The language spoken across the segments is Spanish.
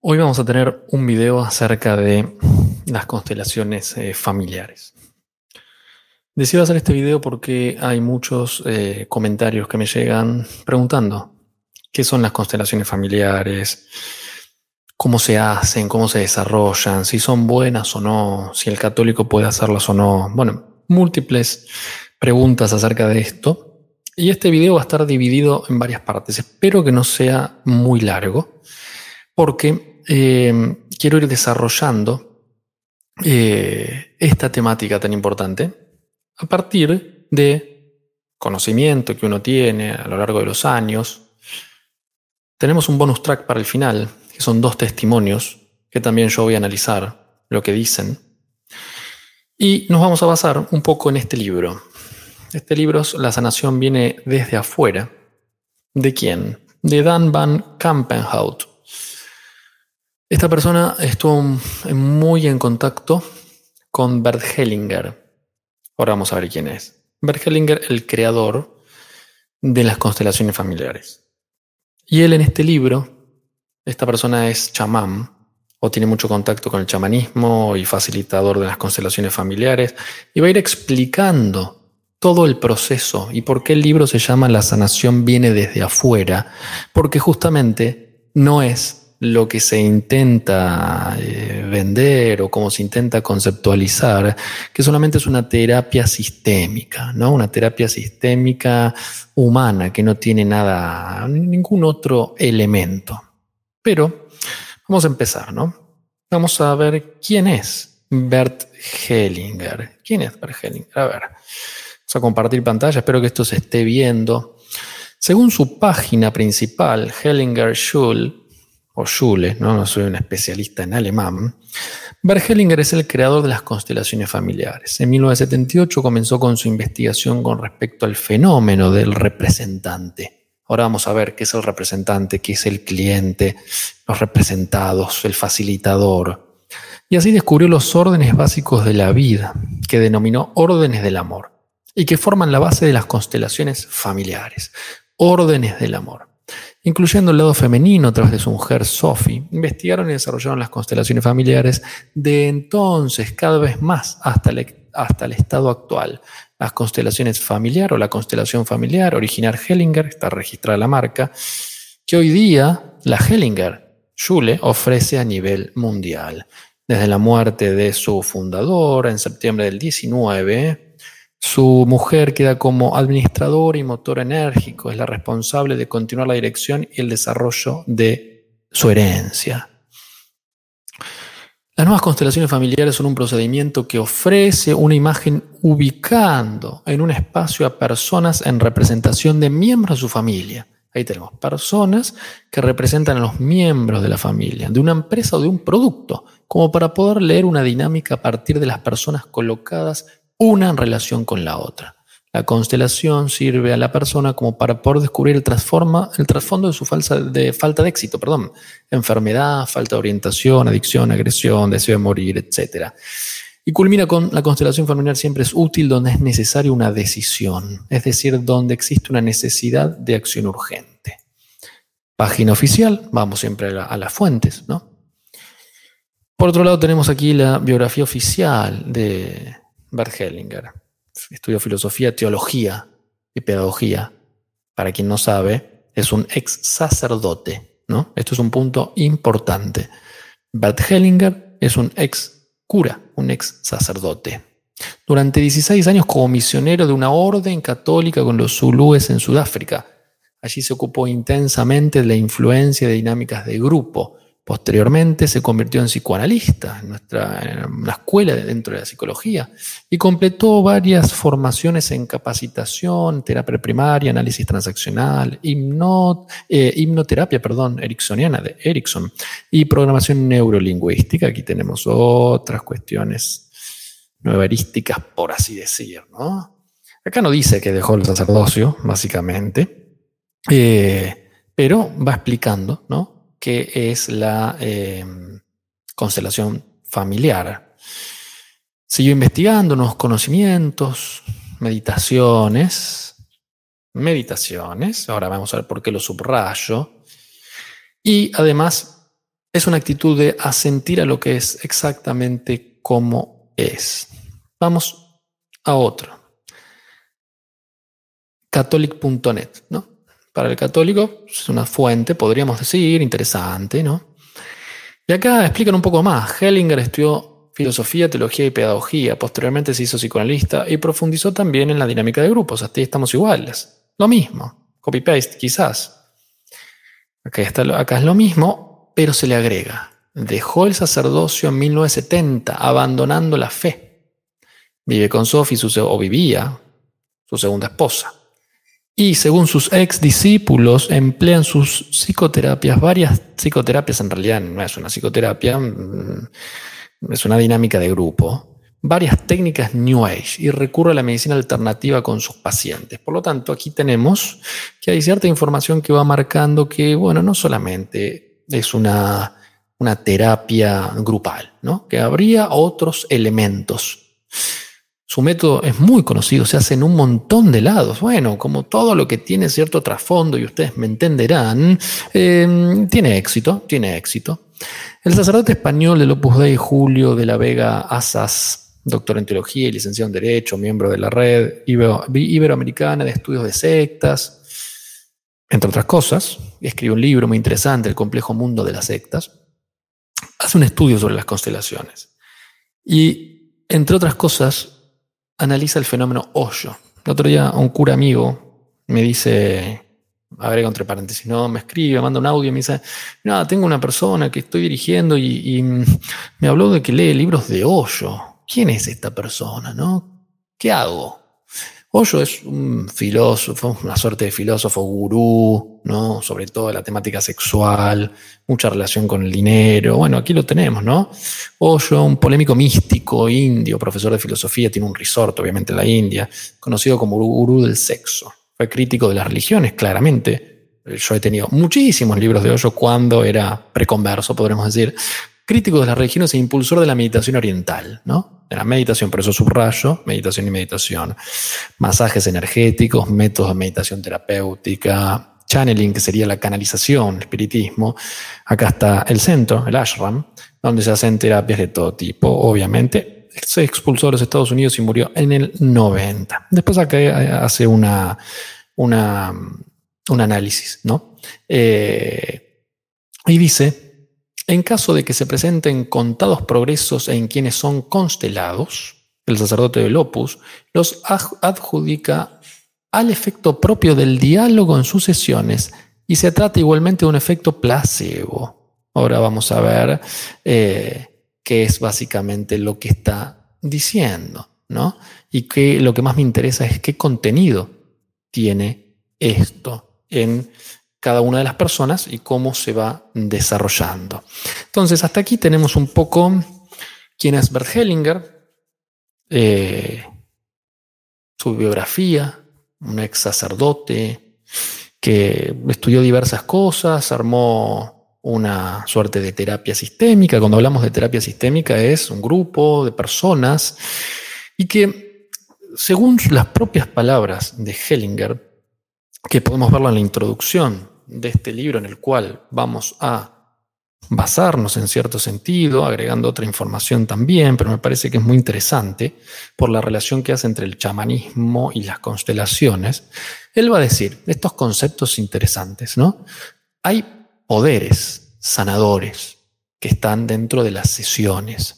Hoy vamos a tener un video acerca de las constelaciones eh, familiares. Decidí hacer este video porque hay muchos eh, comentarios que me llegan preguntando qué son las constelaciones familiares, cómo se hacen, cómo se desarrollan, si son buenas o no, si el católico puede hacerlas o no. Bueno, múltiples preguntas acerca de esto. Y este video va a estar dividido en varias partes. Espero que no sea muy largo porque eh, quiero ir desarrollando eh, esta temática tan importante a partir de conocimiento que uno tiene a lo largo de los años. Tenemos un bonus track para el final, que son dos testimonios que también yo voy a analizar lo que dicen. Y nos vamos a basar un poco en este libro. Este libro, La sanación viene desde afuera. ¿De quién? De Dan van Kampenhout. Esta persona estuvo muy en contacto con Bert Hellinger. Ahora vamos a ver quién es. Bert Hellinger, el creador de las constelaciones familiares. Y él en este libro, esta persona es chamán o tiene mucho contacto con el chamanismo y facilitador de las constelaciones familiares y va a ir explicando todo el proceso y por qué el libro se llama La sanación viene desde afuera, porque justamente no es lo que se intenta eh, vender o como se intenta conceptualizar, que solamente es una terapia sistémica, ¿no? Una terapia sistémica humana que no tiene nada, ningún otro elemento. Pero vamos a empezar, ¿no? Vamos a ver quién es Bert Hellinger. ¿Quién es Bert Hellinger? A ver, vamos a compartir pantalla, espero que esto se esté viendo. Según su página principal, Hellinger Schul, o Schule, ¿no? no soy un especialista en alemán, Hellinger es el creador de las constelaciones familiares. En 1978 comenzó con su investigación con respecto al fenómeno del representante. Ahora vamos a ver qué es el representante, qué es el cliente, los representados, el facilitador. Y así descubrió los órdenes básicos de la vida, que denominó órdenes del amor, y que forman la base de las constelaciones familiares. Órdenes del amor incluyendo el lado femenino a través de su mujer Sophie, investigaron y desarrollaron las constelaciones familiares de entonces cada vez más hasta el, hasta el estado actual. Las constelaciones familiar o la constelación familiar, original Hellinger, está registrada la marca, que hoy día la Hellinger Schule ofrece a nivel mundial. Desde la muerte de su fundador en septiembre del 19, su mujer queda como administrador y motor enérgico, es la responsable de continuar la dirección y el desarrollo de su herencia. Las nuevas constelaciones familiares son un procedimiento que ofrece una imagen ubicando en un espacio a personas en representación de miembros de su familia. Ahí tenemos personas que representan a los miembros de la familia, de una empresa o de un producto, como para poder leer una dinámica a partir de las personas colocadas una en relación con la otra. La constelación sirve a la persona como para poder descubrir el, el trasfondo de su de falta de éxito, perdón, enfermedad, falta de orientación, adicción, agresión, deseo de morir, etc. Y culmina con la constelación familiar siempre es útil donde es necesaria una decisión, es decir, donde existe una necesidad de acción urgente. Página oficial, vamos siempre a, a las fuentes, ¿no? Por otro lado tenemos aquí la biografía oficial de, Bert Hellinger. Estudió filosofía, teología y pedagogía. Para quien no sabe, es un ex sacerdote. ¿no? Esto es un punto importante. Bert Hellinger es un ex cura, un ex sacerdote. Durante 16 años como misionero de una orden católica con los zulúes en Sudáfrica. Allí se ocupó intensamente de la influencia de dinámicas de grupo, Posteriormente se convirtió en psicoanalista en, nuestra, una escuela dentro de la psicología y completó varias formaciones en capacitación, terapia primaria, análisis transaccional, eh, hipnoterapia, perdón, ericksoniana de Erickson y programación neurolingüística. Aquí tenemos otras cuestiones nuevarísticas, por así decir. Acá no dice que dejó el sacerdocio, básicamente, eh, pero va explicando, ¿no? Que es la em, constelación familiar. Siguió investigando nuevos conocimientos, meditaciones, meditaciones, ahora vamos a ver por qué lo subrayo, y además es una actitud de asentir a lo que es exactamente como es. Vamos a otro. Catholic.net, ¿no? Para el católico es una fuente, podríamos decir, interesante, ¿no? Y acá explican un poco más. Hellinger estudió filosofía, teología y pedagogía. Posteriormente se hizo psicoanalista y profundizó también en la dinámica de grupos. Hasta ahí estamos iguales. Lo mismo. Copy-paste, quizás. Acá, está, acá es lo mismo, pero se le agrega. Dejó el sacerdocio en 1970, abandonando la fe. Vive con Sophie, su, o vivía, su segunda esposa y según sus ex discípulos emplean sus psicoterapias, varias psicoterapias, en realidad no es una psicoterapia, mm, es una dinámica de grupo, varias técnicas New Age y recurre a la medicina alternativa con sus pacientes. Por lo tanto, aquí tenemos que hay cierta información que va marcando que, bueno, no solamente es una, una terapia grupal, ¿no? que habría otros elementos. Su método es muy conocido, se hace en un montón de lados. Bueno, como todo lo que tiene cierto trasfondo, y ustedes me entenderán, em, tiene éxito, tiene éxito. El sacerdote español del Opus Dei, Julio de la Vega Asas, doctor en teología y licenciado en Derecho, miembro de la red iberoamericana de estudios de sectas, entre otras cosas, escribe un libro muy interesante, El complejo mundo de las sectas, hace un estudio sobre las constelaciones. Y, entre otras cosas, analiza el fenómeno hoyo. El otro día un cura amigo me dice, agrega entre paréntesis, no, me escribe, manda un audio y me dice, no, tengo una persona que estoy dirigiendo y, y me habló de que lee libros de hoyo. ¿Quién es esta persona? ¿No? ¿Qué hago? Hoyo es un filósofo, una suerte de filósofo gurú, ¿no? Sobre todo la temática sexual, mucha relación con el dinero. Bueno, aquí lo tenemos, ¿no? Hoyo, un polémico místico indio, profesor de filosofía, tiene un resort, obviamente, en la India, conocido como gurú del sexo. Fue crítico de las religiones, claramente. Yo he tenido muchísimos libros de Hoyo cuando era preconverso, podremos decir. Crítico de las religiones e impulsor de la meditación oriental, ¿no? de la meditación, por eso subrayo, meditación y meditación, masajes energéticos, métodos de meditación terapéutica, channeling, que sería la canalización, el espiritismo. Acá está el centro, el ashram, donde se hacen terapias de todo tipo, obviamente. Se expulsó a los Estados Unidos y murió en el 90. Después acá hace una, una, un análisis, ¿no? Eh, y dice en caso de que se presenten contados progresos en quienes son constelados, el sacerdote del opus los adjudica al efecto propio del diálogo en sus sesiones y se trata igualmente de un efecto placebo. Ahora vamos a ver eh, qué es básicamente lo que está diciendo, ¿no? Y que lo que más me interesa es qué contenido tiene esto en cada una de las personas y cómo se va desarrollando. Entonces, hasta aquí tenemos un poco quién es Bert Hellinger, eh, su biografía, un ex sacerdote que estudió diversas cosas, armó una suerte de terapia sistémica. Cuando hablamos de terapia sistémica es un grupo de personas y que, según las propias palabras de Hellinger, que podemos verlo en la introducción de este libro en el cual vamos a basarnos en cierto sentido, agregando otra información también, pero me parece que es muy interesante por la relación que hace entre el chamanismo y las constelaciones. Él va a decir estos conceptos interesantes, ¿no? Hay poderes sanadores que están dentro de las sesiones.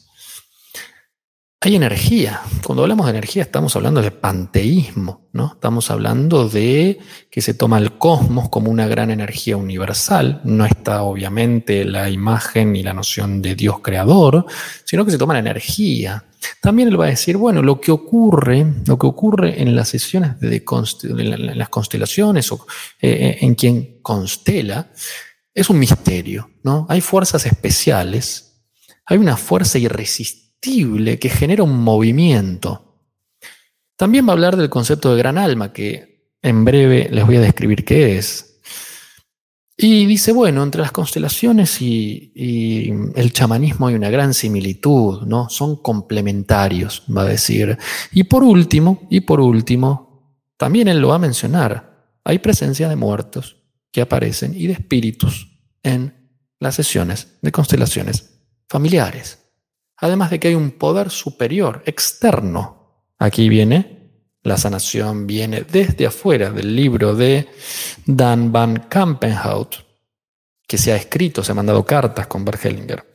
Hay energía. Cuando hablamos de energía estamos hablando de panteísmo, ¿no? Estamos hablando de que se toma el cosmos como una gran energía universal. No está obviamente la imagen ni la noción de Dios creador, sino que se toma la energía. También él va a decir, bueno, lo que ocurre, lo que ocurre en las sesiones de en las constelaciones o eh, en quien constela, es un misterio, ¿no? Hay fuerzas especiales, hay una fuerza irresistible que genera un movimiento. También va a hablar del concepto de gran alma, que en breve les voy a describir qué es. Y dice, bueno, entre las constelaciones y, y, el chamanismo hay una gran similitud, ¿no? Son complementarios, va a decir. Y por último, y por último, también él lo va a mencionar, hay presencia de muertos que aparecen y de espíritus en las sesiones de constelaciones familiares. Además de que hay un poder superior, externo. Aquí viene, la sanación viene desde afuera del libro de Dan van Kampenhout, que se ha escrito, se ha mandado cartas con Bert Hellinger.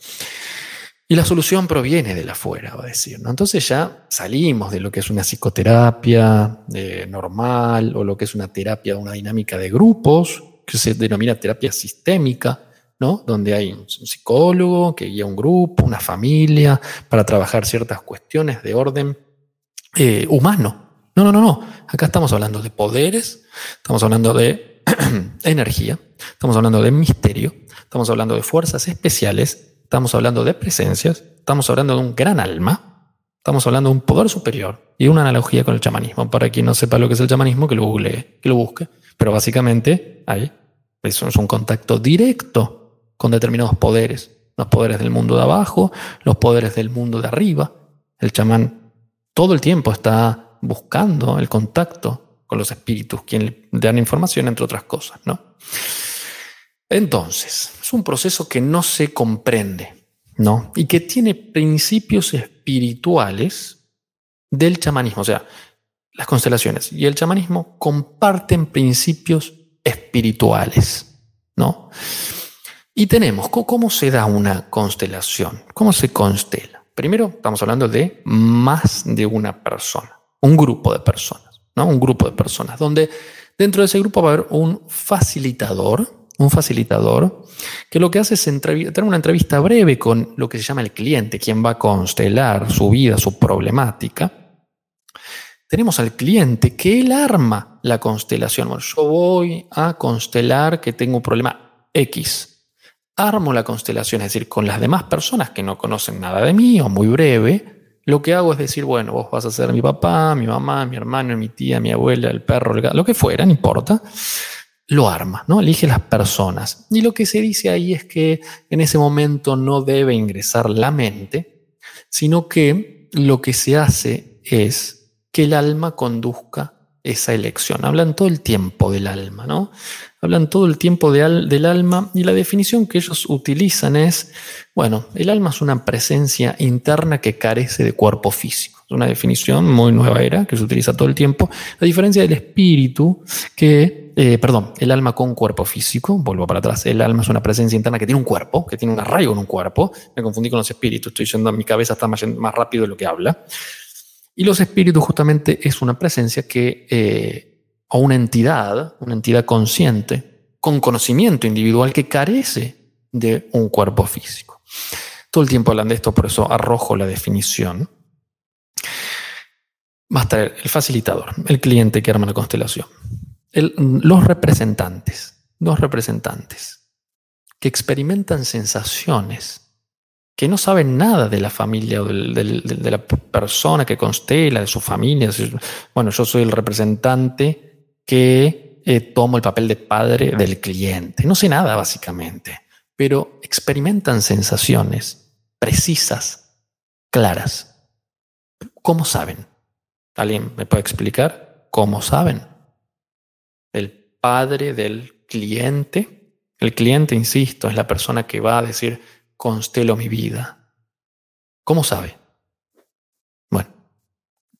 Y la solución proviene de afuera, va a decir. Entonces ya salimos de lo que es una psicoterapia eh, normal o lo que es una terapia, una dinámica de grupos, que se denomina terapia sistémica, ¿no? donde hay un psicólogo que guía un grupo, una familia, para trabajar ciertas cuestiones de orden eh, humano. No, no, no, no. Acá estamos hablando de poderes, estamos hablando de energía, estamos hablando de misterio, estamos hablando de fuerzas especiales estamos hablando de presencias, estamos hablando de un gran alma, estamos hablando de un poder superior y una analogía con el chamanismo. Para quien no sepa lo que es el chamanismo, que lo googlee, que lo busque. Pero básicamente hay, es un contacto directo con determinados poderes. Los poderes del mundo de abajo, los poderes del mundo de arriba. El chamán todo el tiempo está buscando el contacto con los espíritus, quien le dan información, entre otras cosas, ¿no? Entonces, es un proceso que no se comprende, ¿no? Y que tiene principios espirituales del chamanismo. O sea, las constelaciones y el chamanismo comparten principios espirituales, ¿no? Y tenemos, ¿cómo se da una constelación? ¿Cómo se constela? Primero, estamos hablando de más de una persona, un grupo de personas, ¿no? Un grupo de personas, donde dentro de ese grupo va a haber un facilitador, un facilitador, que lo que hace es tener una entrevista breve con lo que se llama el cliente, quien va a constelar su vida, su problemática. Tenemos al cliente que él arma la constelación. yo voy a constelar que tengo un problema X. Armo la constelación, es decir, con las demás personas que no conocen nada de mí o muy breve, lo que hago es decir, bueno, vos vas a ser mi papá, mi mamá, mi hermano, mi tía, mi abuela, el perro, el gato, lo que fuera, no importa lo arma, ¿no? Elige las personas. Y lo que se dice ahí es que en ese momento no debe ingresar la mente, sino que lo que se hace es que el alma conduzca esa elección. Hablan todo el tiempo del alma, ¿no? Hablan todo el tiempo del alma y la definición que ellos utilizan es, bueno, el alma es una presencia interna que carece de cuerpo físico. Es una definición muy nueva era que se utiliza todo el tiempo, a diferencia del espíritu que eh, perdón, el alma con cuerpo físico, vuelvo para atrás, el alma es una presencia interna que tiene un cuerpo, que tiene un arraigo en un cuerpo, me confundí con los espíritus, estoy yendo, mi cabeza está más, más rápido de lo que habla, y los espíritus justamente es una presencia que, eh, o una entidad, una entidad consciente, con conocimiento individual que carece de un cuerpo físico. Todo el tiempo hablan de esto, por eso arrojo la definición. Va a estar el facilitador, el cliente que arma la constelación los representantes, dos representantes que experimentan sensaciones, que no saben nada de la familia o de la persona que constela, de su familia. Bueno, yo soy el representante que eh, tomo el papel de padre del cliente. No sé nada, básicamente, pero experimentan sensaciones precisas, claras. ¿Cómo saben? ¿Alguien me puede explicar cómo saben? el padre del cliente. El cliente, insisto, es la persona que va a decir, constelo mi vida. ¿Cómo sabe? Bueno,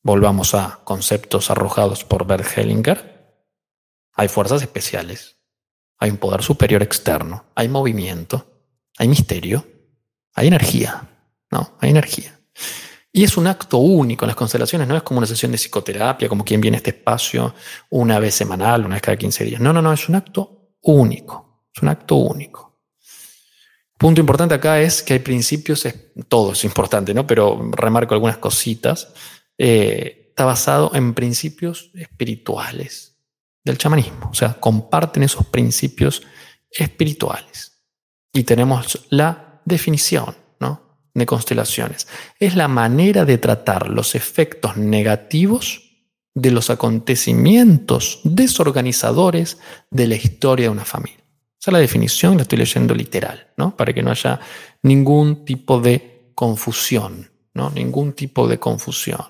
volvamos a conceptos arrojados por Bert Hellinger. Hay fuerzas especiales, hay un poder superior externo, hay movimiento, hay misterio, hay energía, ¿no? Hay energía. Y es un acto único. Las constelaciones no es como una sesión de psicoterapia, como quien viene a este espacio una vez semanal, una vez cada 15 días. No, no, no, es un acto único. Es un acto único. Punto importante acá es que hay principios, todo es importante, ¿no? Pero remarco algunas cositas. Eh, está basado en principios espirituales del chamanismo. O sea, comparten esos principios espirituales. Y tenemos la definición de constelaciones. Es la manera de tratar los efectos negativos de los acontecimientos desorganizadores de la historia de una familia. Esa es la definición, la estoy leyendo literal, ¿no? Para que no haya ningún tipo de confusión, ¿no? Ningún tipo de confusión.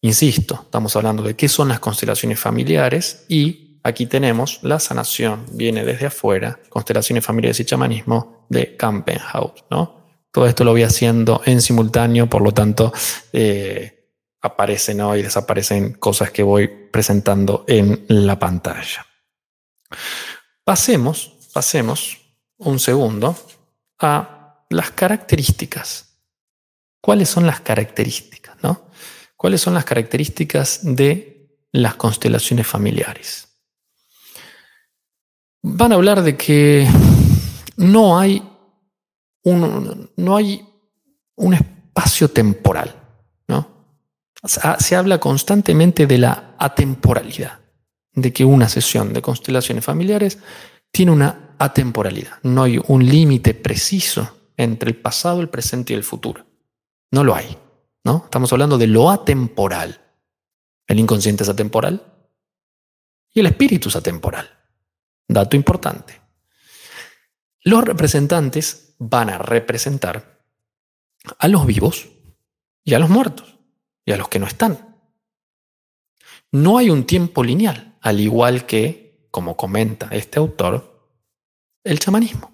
Insisto, estamos hablando de qué son las constelaciones familiares y aquí tenemos la sanación, viene desde afuera, constelaciones familiares y chamanismo de Campenhaus, ¿no? Todo esto lo voy haciendo en simultáneo, por lo tanto, eh, aparecen y desaparecen cosas que voy presentando en la pantalla. Pasemos, pasemos un segundo a las características. ¿Cuáles son las características? ¿no? ¿Cuáles son las características de las constelaciones familiares? Van a hablar de que no hay un, no hay un espacio temporal. ¿no? Se habla constantemente de la atemporalidad, de que una sesión de constelaciones familiares tiene una atemporalidad. No hay un límite preciso entre el pasado, el presente y el futuro. No lo hay. ¿no? Estamos hablando de lo atemporal. El inconsciente es atemporal y el espíritu es atemporal. Dato importante. Los representantes van a representar a los vivos y a los muertos y a los que no están. No hay un tiempo lineal, al igual que como comenta este autor, el chamanismo.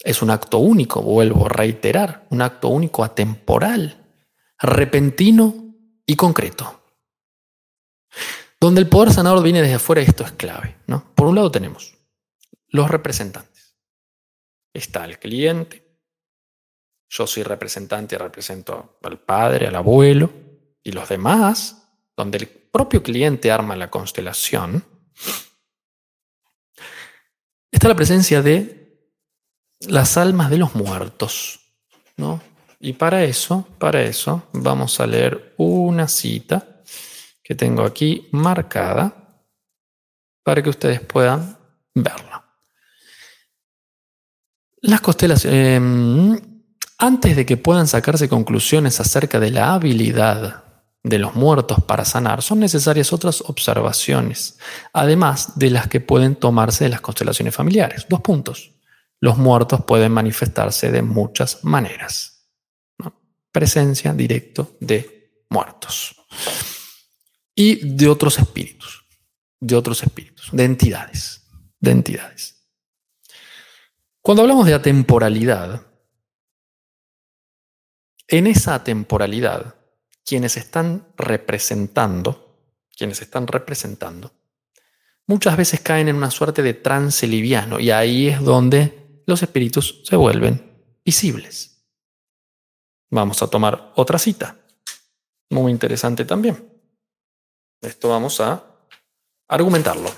Es un acto único, vuelvo a reiterar, un acto único atemporal, repentino y concreto. Donde el poder sanador viene desde afuera, esto es clave. ¿no? Por un lado tenemos los representantes. Está el cliente. Yo soy representante represento al padre, al abuelo y los demás, donde el propio cliente arma la constelación, está la presencia de las almas de los muertos, ¿no? Y para eso, para eso, vamos a leer una cita que tengo aquí marcada para que ustedes puedan verla. Las constelaciones, em, antes de que puedan sacarse conclusiones acerca de la habilidad de los muertos para sanar, son necesarias otras observaciones, además de las que pueden tomarse de las constelaciones familiares. Dos puntos. Los muertos pueden manifestarse de muchas maneras. Presencia directo de muertos. Y de otros espíritus, de otros espíritus, de entidades, de entidades. Cuando hablamos de atemporalidad, en esa atemporalidad quienes están representando, quienes están representando, muchas veces caen en una suerte de trance liviano y ahí es donde los espíritus se vuelven visibles. Vamos a tomar otra cita, muy interesante también. Esto vamos a argumentarlo.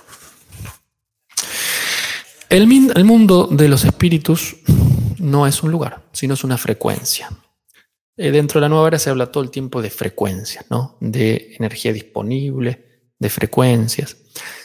El, el mundo de los espíritus no es un lugar, sino es una frecuencia. Eh, dentro de la nueva era se habla todo el tiempo de frecuencias, ¿no? de energía disponible, de frecuencias.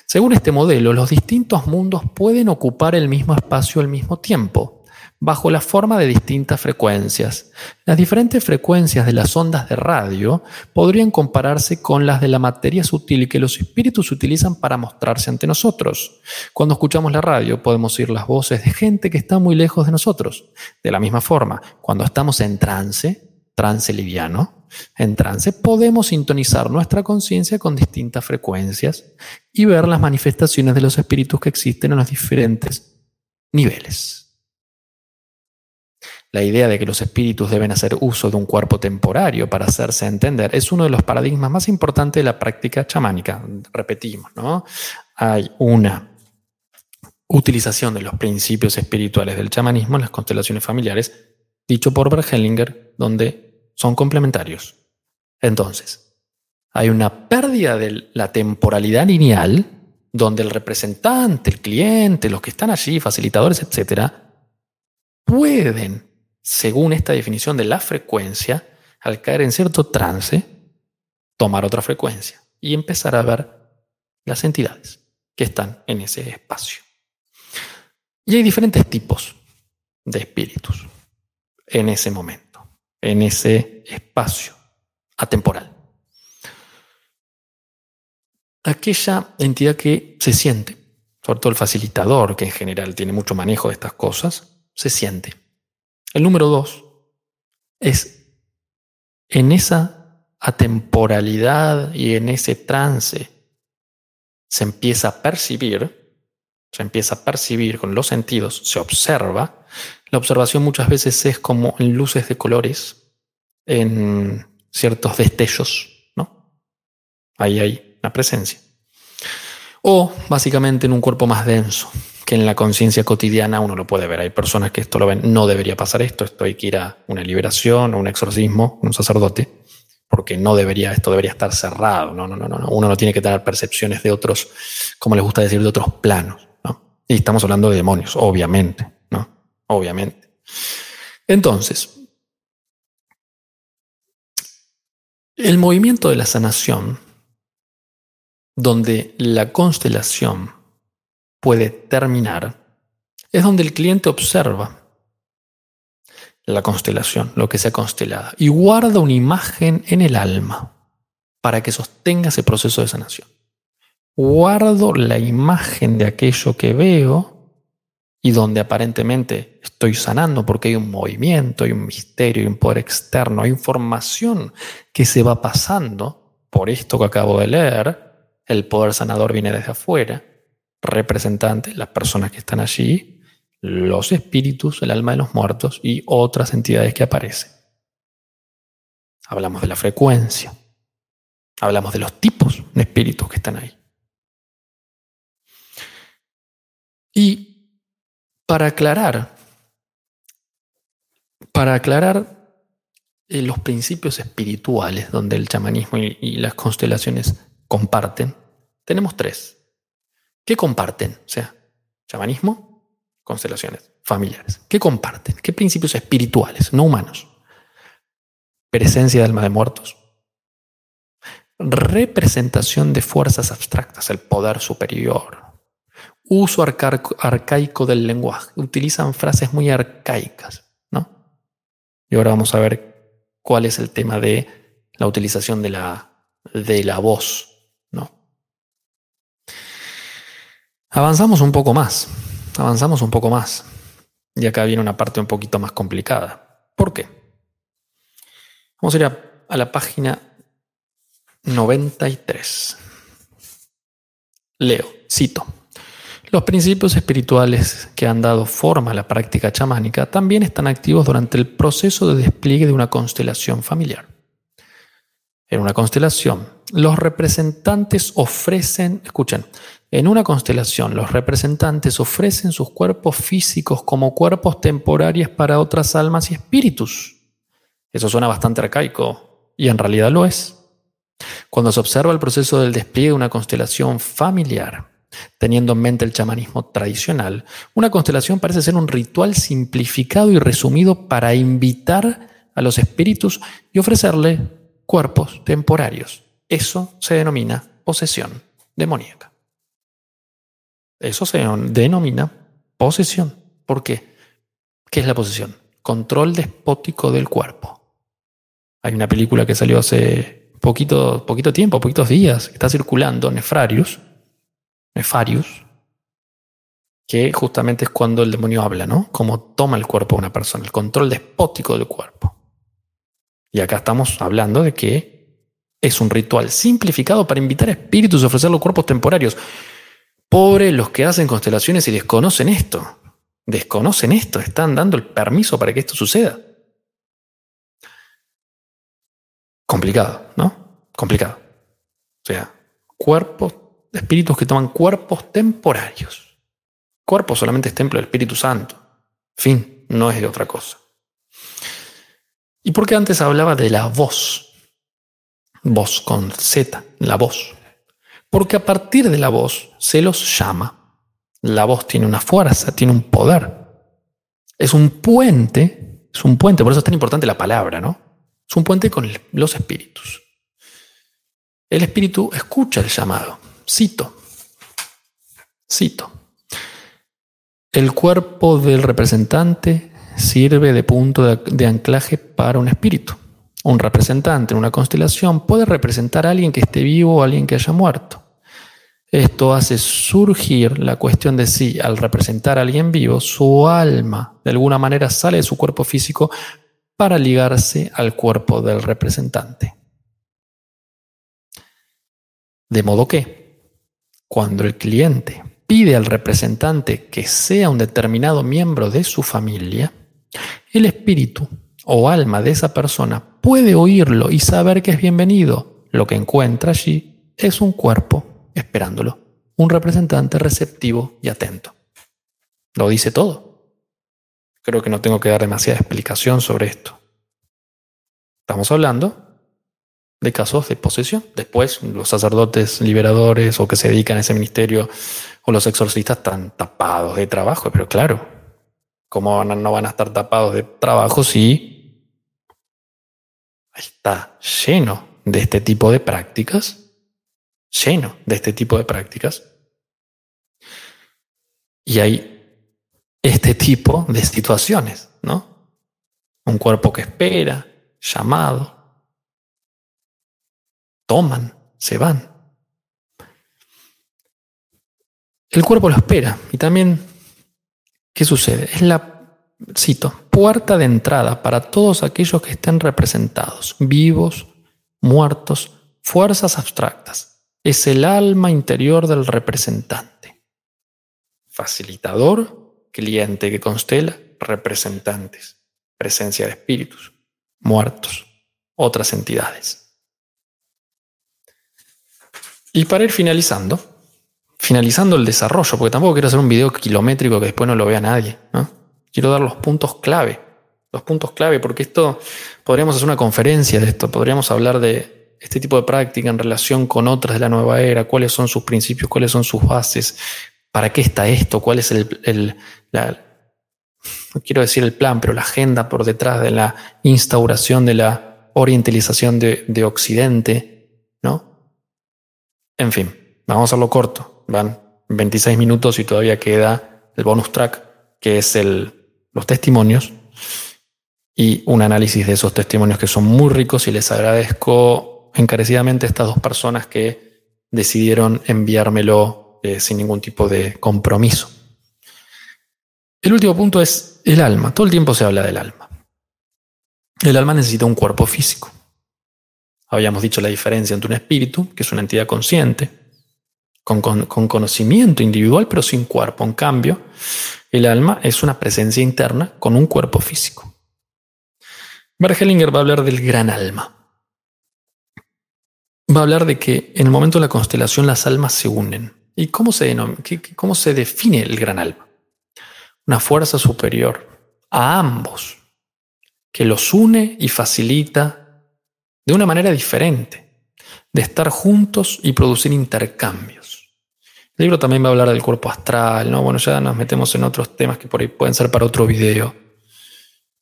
Según este modelo, los distintos mundos pueden ocupar el mismo espacio al mismo tiempo, bajo la forma de distintas frecuencias. Las diferentes frecuencias de las ondas de radio podrían compararse con las de la materia sutil que los espíritus utilizan para mostrarse ante nosotros. Cuando escuchamos la radio podemos oír las voces de gente que está muy lejos de nosotros. De la misma forma, cuando estamos en trance, trance liviano, en trance, podemos sintonizar nuestra conciencia con distintas frecuencias y ver las manifestaciones de los espíritus que existen en los diferentes niveles. La idea de que los espíritus deben hacer uso de un cuerpo temporario para hacerse entender es uno de los paradigmas más importantes de la práctica chamánica. Repetimos, ¿no? Hay una utilización de los principios espirituales del chamanismo en las constelaciones familiares, dicho por Bert Hellinger, donde son complementarios. Entonces, hay una pérdida de la temporalidad lineal donde el representante, el cliente, los que están allí, facilitadores, etcétera, pueden, según esta definición de la frecuencia, al caer en cierto trance, tomar otra frecuencia y empezar a ver las entidades que están en ese espacio. Y hay diferentes tipos de espíritus en ese momento en ese espacio atemporal. Aquella entidad que se siente, sobre todo el facilitador, que en general tiene mucho manejo de estas cosas, se siente. El número dos es en esa atemporalidad y en ese trance se empieza a percibir, se empieza a percibir con los sentidos, se observa. La observación muchas veces es como en luces de colores, en ciertos destellos, ¿no? Ahí hay una presencia. O básicamente en un cuerpo más denso, que en la conciencia cotidiana uno lo puede ver. Hay personas que esto lo ven, no debería pasar esto, esto hay que ir a una liberación o un exorcismo, un sacerdote, porque no debería, esto debería estar cerrado. No, no, no, no. Uno no tiene que tener percepciones de otros, como les gusta decir, de otros planos. ¿no? Y estamos hablando de demonios, obviamente. Obviamente. Entonces, el movimiento de la sanación, donde la constelación puede terminar, es donde el cliente observa la constelación, lo que sea constelada, y guarda una imagen en el alma para que sostenga ese proceso de sanación. Guardo la imagen de aquello que veo y donde aparentemente estoy sanando porque hay un movimiento, hay un misterio, hay un poder externo, hay información que se va pasando por esto que acabo de leer, el poder sanador viene desde afuera, representantes, las personas que están allí, los espíritus, el alma de los muertos y otras entidades que aparecen. Hablamos de la frecuencia. Hablamos de los tipos de espíritus que están ahí. Y para aclarar, para aclarar eh, los principios espirituales donde el chamanismo y, las constelaciones comparten, tenemos tres. ¿Qué comparten? O sea, chamanismo, constelaciones familiares. ¿Qué comparten? ¿Qué principios espirituales, no humanos? Presencia de alma de muertos. Representación de fuerzas abstractas, el poder superior. Uso arcaico del lenguaje. Utilizan frases muy arcaicas, ¿no? Y ahora vamos a ver cuál es el tema de la utilización de la, de la voz, ¿no? Avanzamos un poco más avanzamos un poco más. Y acá viene una parte un poquito más complicada. ¿Por qué? Vamos a ir a, la página 93. Leo, cito. Los principios espirituales que han dado forma a la práctica chamánica también están activos durante el proceso de despliegue de una constelación familiar. En una constelación, los representantes ofrecen, escuchen, en una constelación los representantes ofrecen sus cuerpos físicos como cuerpos temporarios para otras almas y espíritus. Eso suena bastante arcaico y en realidad lo es. Cuando se observa el proceso del despliegue de una constelación familiar, teniendo en mente el chamanismo tradicional, una constelación parece ser un ritual simplificado y resumido para invitar a los espíritus y ofrecerle cuerpos temporarios. Eso se denomina posesión demoníaca. Eso se denomina posesión. ¿Por qué? ¿Qué es la posesión? Control despótico del cuerpo. Hay una película que salió hace poquito, poquito tiempo, poquitos días, está circulando, Nefrarius, Nefarius, que justamente es cuando el demonio habla, ¿no? Como toma el cuerpo de una persona, el control despótico del cuerpo. Y acá estamos hablando de que es un ritual simplificado para invitar a espíritus a ofrecer los cuerpos temporarios. Pobre los que hacen constelaciones y desconocen esto. Desconocen esto, están dando el permiso para que esto suceda. Complicado, ¿no? Complicado. O sea, cuerpos, espíritus que toman cuerpos temporarios. Cuerpo solamente es templo del Espíritu Santo. Fin, no es de otra cosa. ¿Y por qué antes hablaba de la voz? Voz con Z, la voz. Porque a partir de la voz se los llama. La voz tiene una fuerza, tiene un poder. Es un puente, es un puente, por eso es tan importante la palabra, ¿no? Es un puente con los espíritus. El espíritu escucha el llamado. Cito. Cito. El cuerpo del representante sirve de punto de, anclaje para un espíritu. Un representante en una constelación puede representar a alguien que esté vivo o a alguien que haya muerto. Esto hace surgir la cuestión de si al representar a alguien vivo, su alma de alguna manera sale de su cuerpo físico para ligarse al cuerpo del representante. De modo que, cuando el cliente pide al representante que sea un determinado miembro de su familia, el espíritu o alma de esa persona puede oírlo y saber que es bienvenido. Lo que encuentra allí es un cuerpo esperándolo, un representante receptivo y atento. Lo dice todo. Creo que no tengo que dar demasiada explicación sobre esto. Estamos hablando de casos de posesión. Después, los sacerdotes liberadores o que se dedican a ese ministerio o los exorcistas están tapados de trabajo, pero claro, ¿cómo no van a estar tapados de trabajo si está lleno de este tipo de prácticas? Lleno de este tipo de prácticas. Y hay este tipo de situaciones, ¿no? Un cuerpo que espera, llamado, toman, se van. El cuerpo lo espera y también, ¿qué sucede? Es la, cito, puerta de entrada para todos aquellos que estén representados, vivos, muertos, fuerzas abstractas. Es el alma interior del representante. Facilitador, cliente que constela, representantes, presencia de espíritus, muertos, otras entidades. Y para ir finalizando, finalizando el desarrollo, porque tampoco quiero hacer un video kilométrico que después no lo vea nadie, ¿no? Quiero dar los puntos clave, los puntos clave, porque esto podríamos hacer una conferencia de esto, podríamos hablar de este tipo de práctica en relación con otras de la nueva era, cuáles son sus principios, cuáles son sus bases, para qué está esto, cuál es el, no quiero decir el plan, pero la agenda por detrás de la instauración de la orientalización de, de Occidente. En fin, vamos a hacerlo corto. Van 26 minutos y todavía queda el bonus track, que es el, los testimonios y un análisis de esos testimonios que son muy ricos y les agradezco encarecidamente a estas dos personas que decidieron enviármelo eh, sin ningún tipo de compromiso. El último punto es el alma. Todo el tiempo se habla del alma. El alma necesita un cuerpo físico. Habíamos dicho la diferencia entre un espíritu, que es una entidad consciente, con, conocimiento individual, pero sin cuerpo. En cambio, el alma es una presencia interna con un cuerpo físico. Bergelinger va a hablar del gran alma. Va a hablar de que en el momento de la constelación las almas se unen. ¿Y cómo se, cómo se define el gran alma? Una fuerza superior a ambos, que los une y facilita de una manera diferente, de estar juntos y producir intercambios. El libro también va a hablar del cuerpo astral, ¿no? Bueno, ya nos metemos en otros temas que por ahí pueden ser para otro video.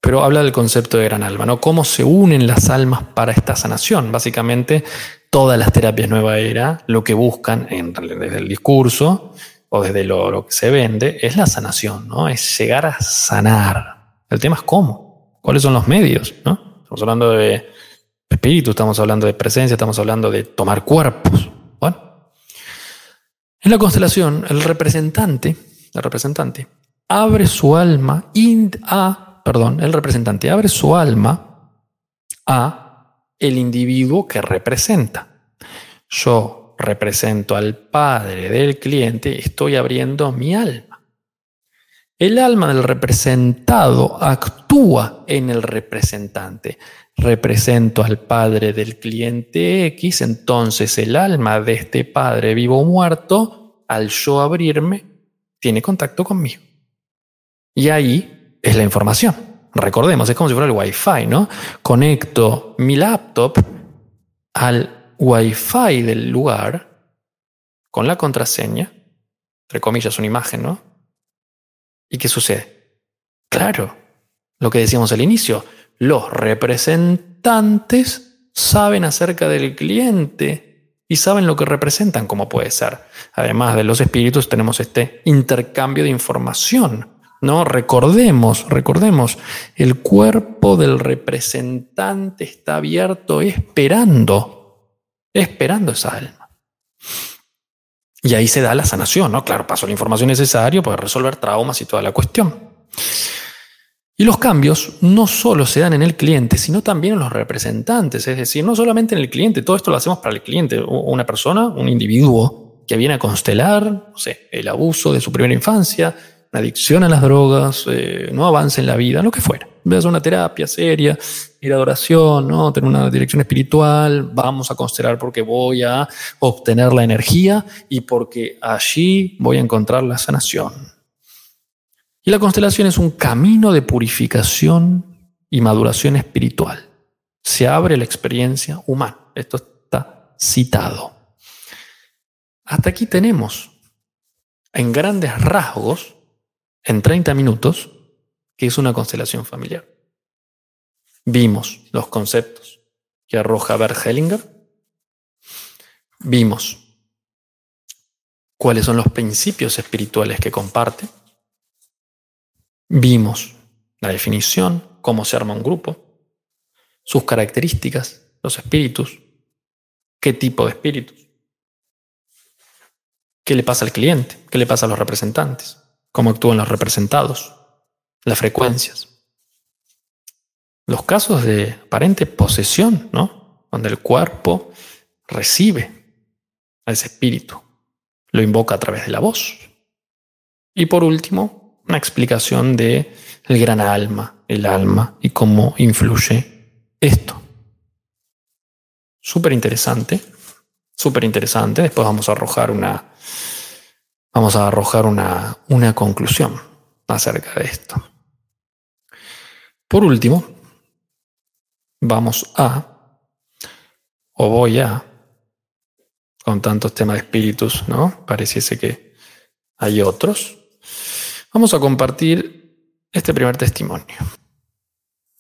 Pero habla del concepto de gran alma, ¿no? Cómo se unen las almas para esta sanación. Básicamente, todas las terapias nueva era lo que buscan desde el discurso o desde lo, lo, que se vende es la sanación, ¿no? Es llegar a sanar. El tema es cómo, cuáles son los medios, ¿no? Estamos hablando de espíritu, estamos hablando de presencia, estamos hablando de tomar cuerpos. En la constelación, el representante, el representante, abre su alma a, perdón, el representante abre su alma a el individuo que representa. Yo represento al padre del cliente, estoy abriendo mi alma. El alma del representado actúa en el representante represento al padre del cliente X, entonces el alma de este padre vivo o muerto, al yo abrirme, tiene contacto conmigo. Y ahí es la información. Recordemos, es como si fuera el Wi-Fi, ¿no? Conecto mi laptop al Wi-Fi del lugar con la contraseña, entre comillas, una imagen, ¿no? ¿Y qué sucede? Claro, lo que decíamos al inicio, los representantes saben acerca del cliente y saben lo que representan, como puede ser. Además de los espíritus, tenemos este intercambio de información. ¿no? Recordemos, recordemos, el cuerpo del representante está abierto esperando, esperando esa alma. Y ahí se da la sanación, ¿no? Claro, pasó la información necesaria para resolver traumas y toda la cuestión. Y los cambios no solo se dan en el cliente, sino también en los representantes. Es decir, no solamente en el cliente, todo esto lo hacemos para el cliente, una persona, un individuo que viene a constelar, no sé, el abuso de su primera infancia, la adicción a las drogas, eh, no avance en la vida, lo que fuera. Veas una terapia seria, ir a adoración, ¿no? tener una dirección espiritual, vamos a constelar porque voy a obtener la energía y porque allí voy a encontrar la sanación. Y la constelación es un camino de purificación y maduración espiritual. Se abre la experiencia humana. Esto está citado. Hasta aquí tenemos, en grandes rasgos, en 30 minutos, que es una constelación familiar. Vimos los conceptos que arroja Bert Hellinger. Vimos cuáles son los principios espirituales que comparte. Vimos la definición, cómo se arma un grupo, sus características, los espíritus, qué tipo de espíritus, qué le pasa al cliente, qué le pasa a los representantes, cómo actúan los representados, las frecuencias. Los casos de aparente posesión, ¿no? Donde el cuerpo recibe a ese espíritu, lo invoca a través de la voz. Y por último, una explicación de el gran alma, el alma y cómo influye esto. Súper interesante, súper interesante. Después vamos a arrojar una, vamos a arrojar una, una conclusión acerca de esto. Por último, vamos a, o voy a, con tantos temas de espíritus, ¿no? Pareciese que hay otros. Vamos a compartir este primer testimonio.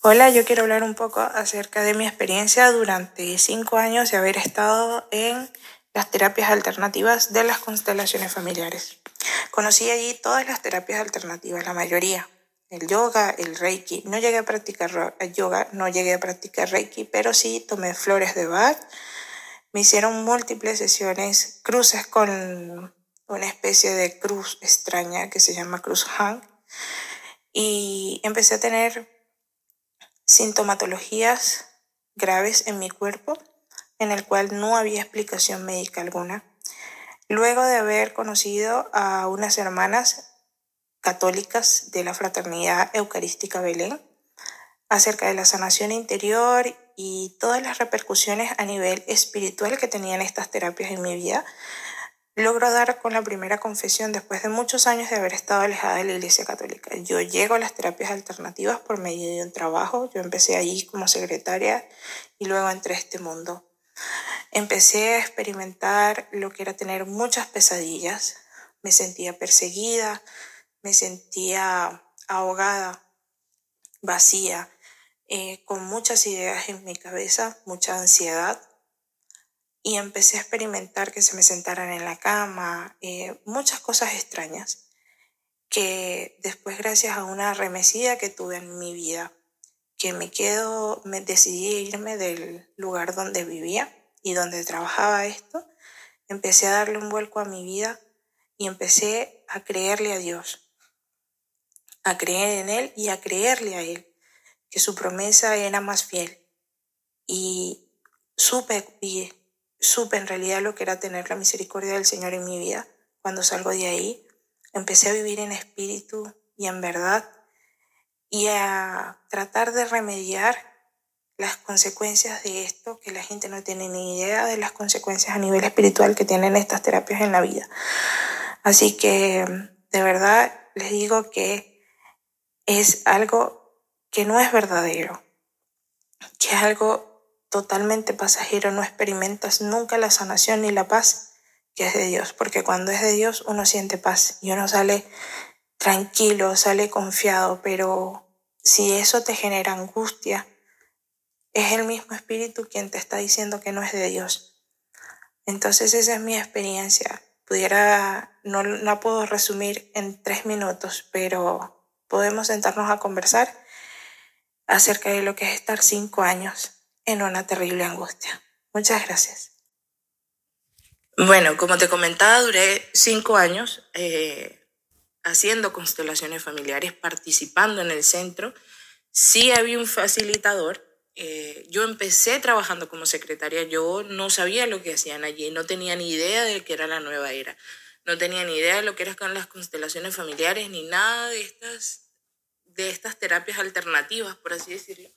Hola, yo quiero hablar un poco acerca de mi experiencia durante cinco años de haber estado en las terapias alternativas de las constelaciones familiares. Conocí allí todas las terapias alternativas, la mayoría el yoga, el reiki. No llegué a practicar yoga, no llegué a practicar reiki, pero sí tomé flores de Bach. Me hicieron múltiples sesiones, cruces con una especie de cruz extraña que se llama cruz Hang. Y empecé a tener sintomatologías graves en mi cuerpo, en el cual no había explicación médica alguna. Luego de haber conocido a unas hermanas católicas de la Fraternidad Eucarística Belén acerca de la sanación interior y todas las repercusiones a nivel espiritual que tenían estas terapias en mi vida, logro dar con la primera confesión después de muchos años de haber estado alejada de la Iglesia Católica. Yo llego a las terapias alternativas por medio de un trabajo, yo empecé allí como secretaria y luego entré a este mundo. Empecé a experimentar lo que era tener muchas pesadillas, me sentía perseguida, me sentía ahogada, vacía, eh, con muchas ideas en mi cabeza, mucha ansiedad. Y empecé a experimentar que se me sentaran en la cama, eh, muchas cosas extrañas, que después gracias a una remesida que tuve en mi vida, que me quedo, me decidí irme del lugar donde vivía y donde trabajaba esto, empecé a darle un vuelco a mi vida y empecé a creerle a Dios a creer en Él y a creerle a Él, que su promesa era más fiel. Y supe, y supe en realidad lo que era tener la misericordia del Señor en mi vida. Cuando salgo de ahí, empecé a vivir en espíritu y en verdad y a tratar de remediar las consecuencias de esto, que la gente no tiene ni idea de las consecuencias a nivel espiritual que tienen estas terapias en la vida. Así que de verdad les digo que es algo que no es verdadero, que es algo totalmente pasajero, no experimentas nunca la sanación ni la paz que es de Dios, porque cuando es de Dios uno siente paz y uno sale tranquilo, sale confiado, pero si eso te genera angustia, es el mismo espíritu quien te está diciendo que no es de Dios. Entonces esa es mi experiencia. Pudiera, no la puedo resumir en tres minutos, pero podemos sentarnos a conversar acerca de lo que es estar cinco años en una terrible angustia. Muchas gracias. Bueno, como te comentaba, duré cinco años eh, haciendo constelaciones familiares, participando en el centro. Sí había un facilitador eh, yo empecé trabajando como secretaria, yo no sabía lo que hacían allí, no tenía ni idea de qué era la nueva era, no tenía ni idea de lo que eran las constelaciones familiares, ni nada de estas, de estas terapias alternativas, por así decirlo,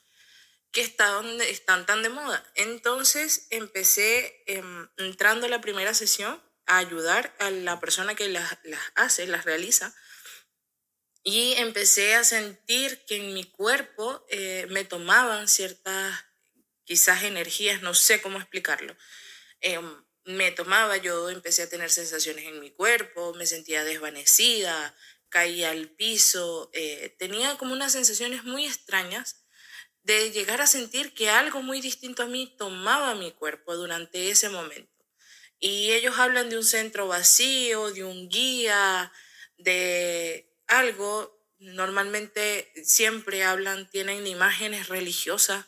que están, están tan de moda. Entonces empecé em, entrando a la primera sesión a ayudar a la persona que las, las hace, las realiza, y empecé a sentir que en mi cuerpo eh, me tomaban ciertas, quizás energías, no sé cómo explicarlo. Em, me tomaba, yo empecé a tener sensaciones en mi cuerpo, me sentía desvanecida, caía al piso, eh, tenía como unas sensaciones muy extrañas de llegar a sentir que algo muy distinto a mí tomaba mi cuerpo durante ese momento. Y ellos hablan de un centro vacío, de un guía, de algo, normalmente siempre hablan, tienen imágenes religiosas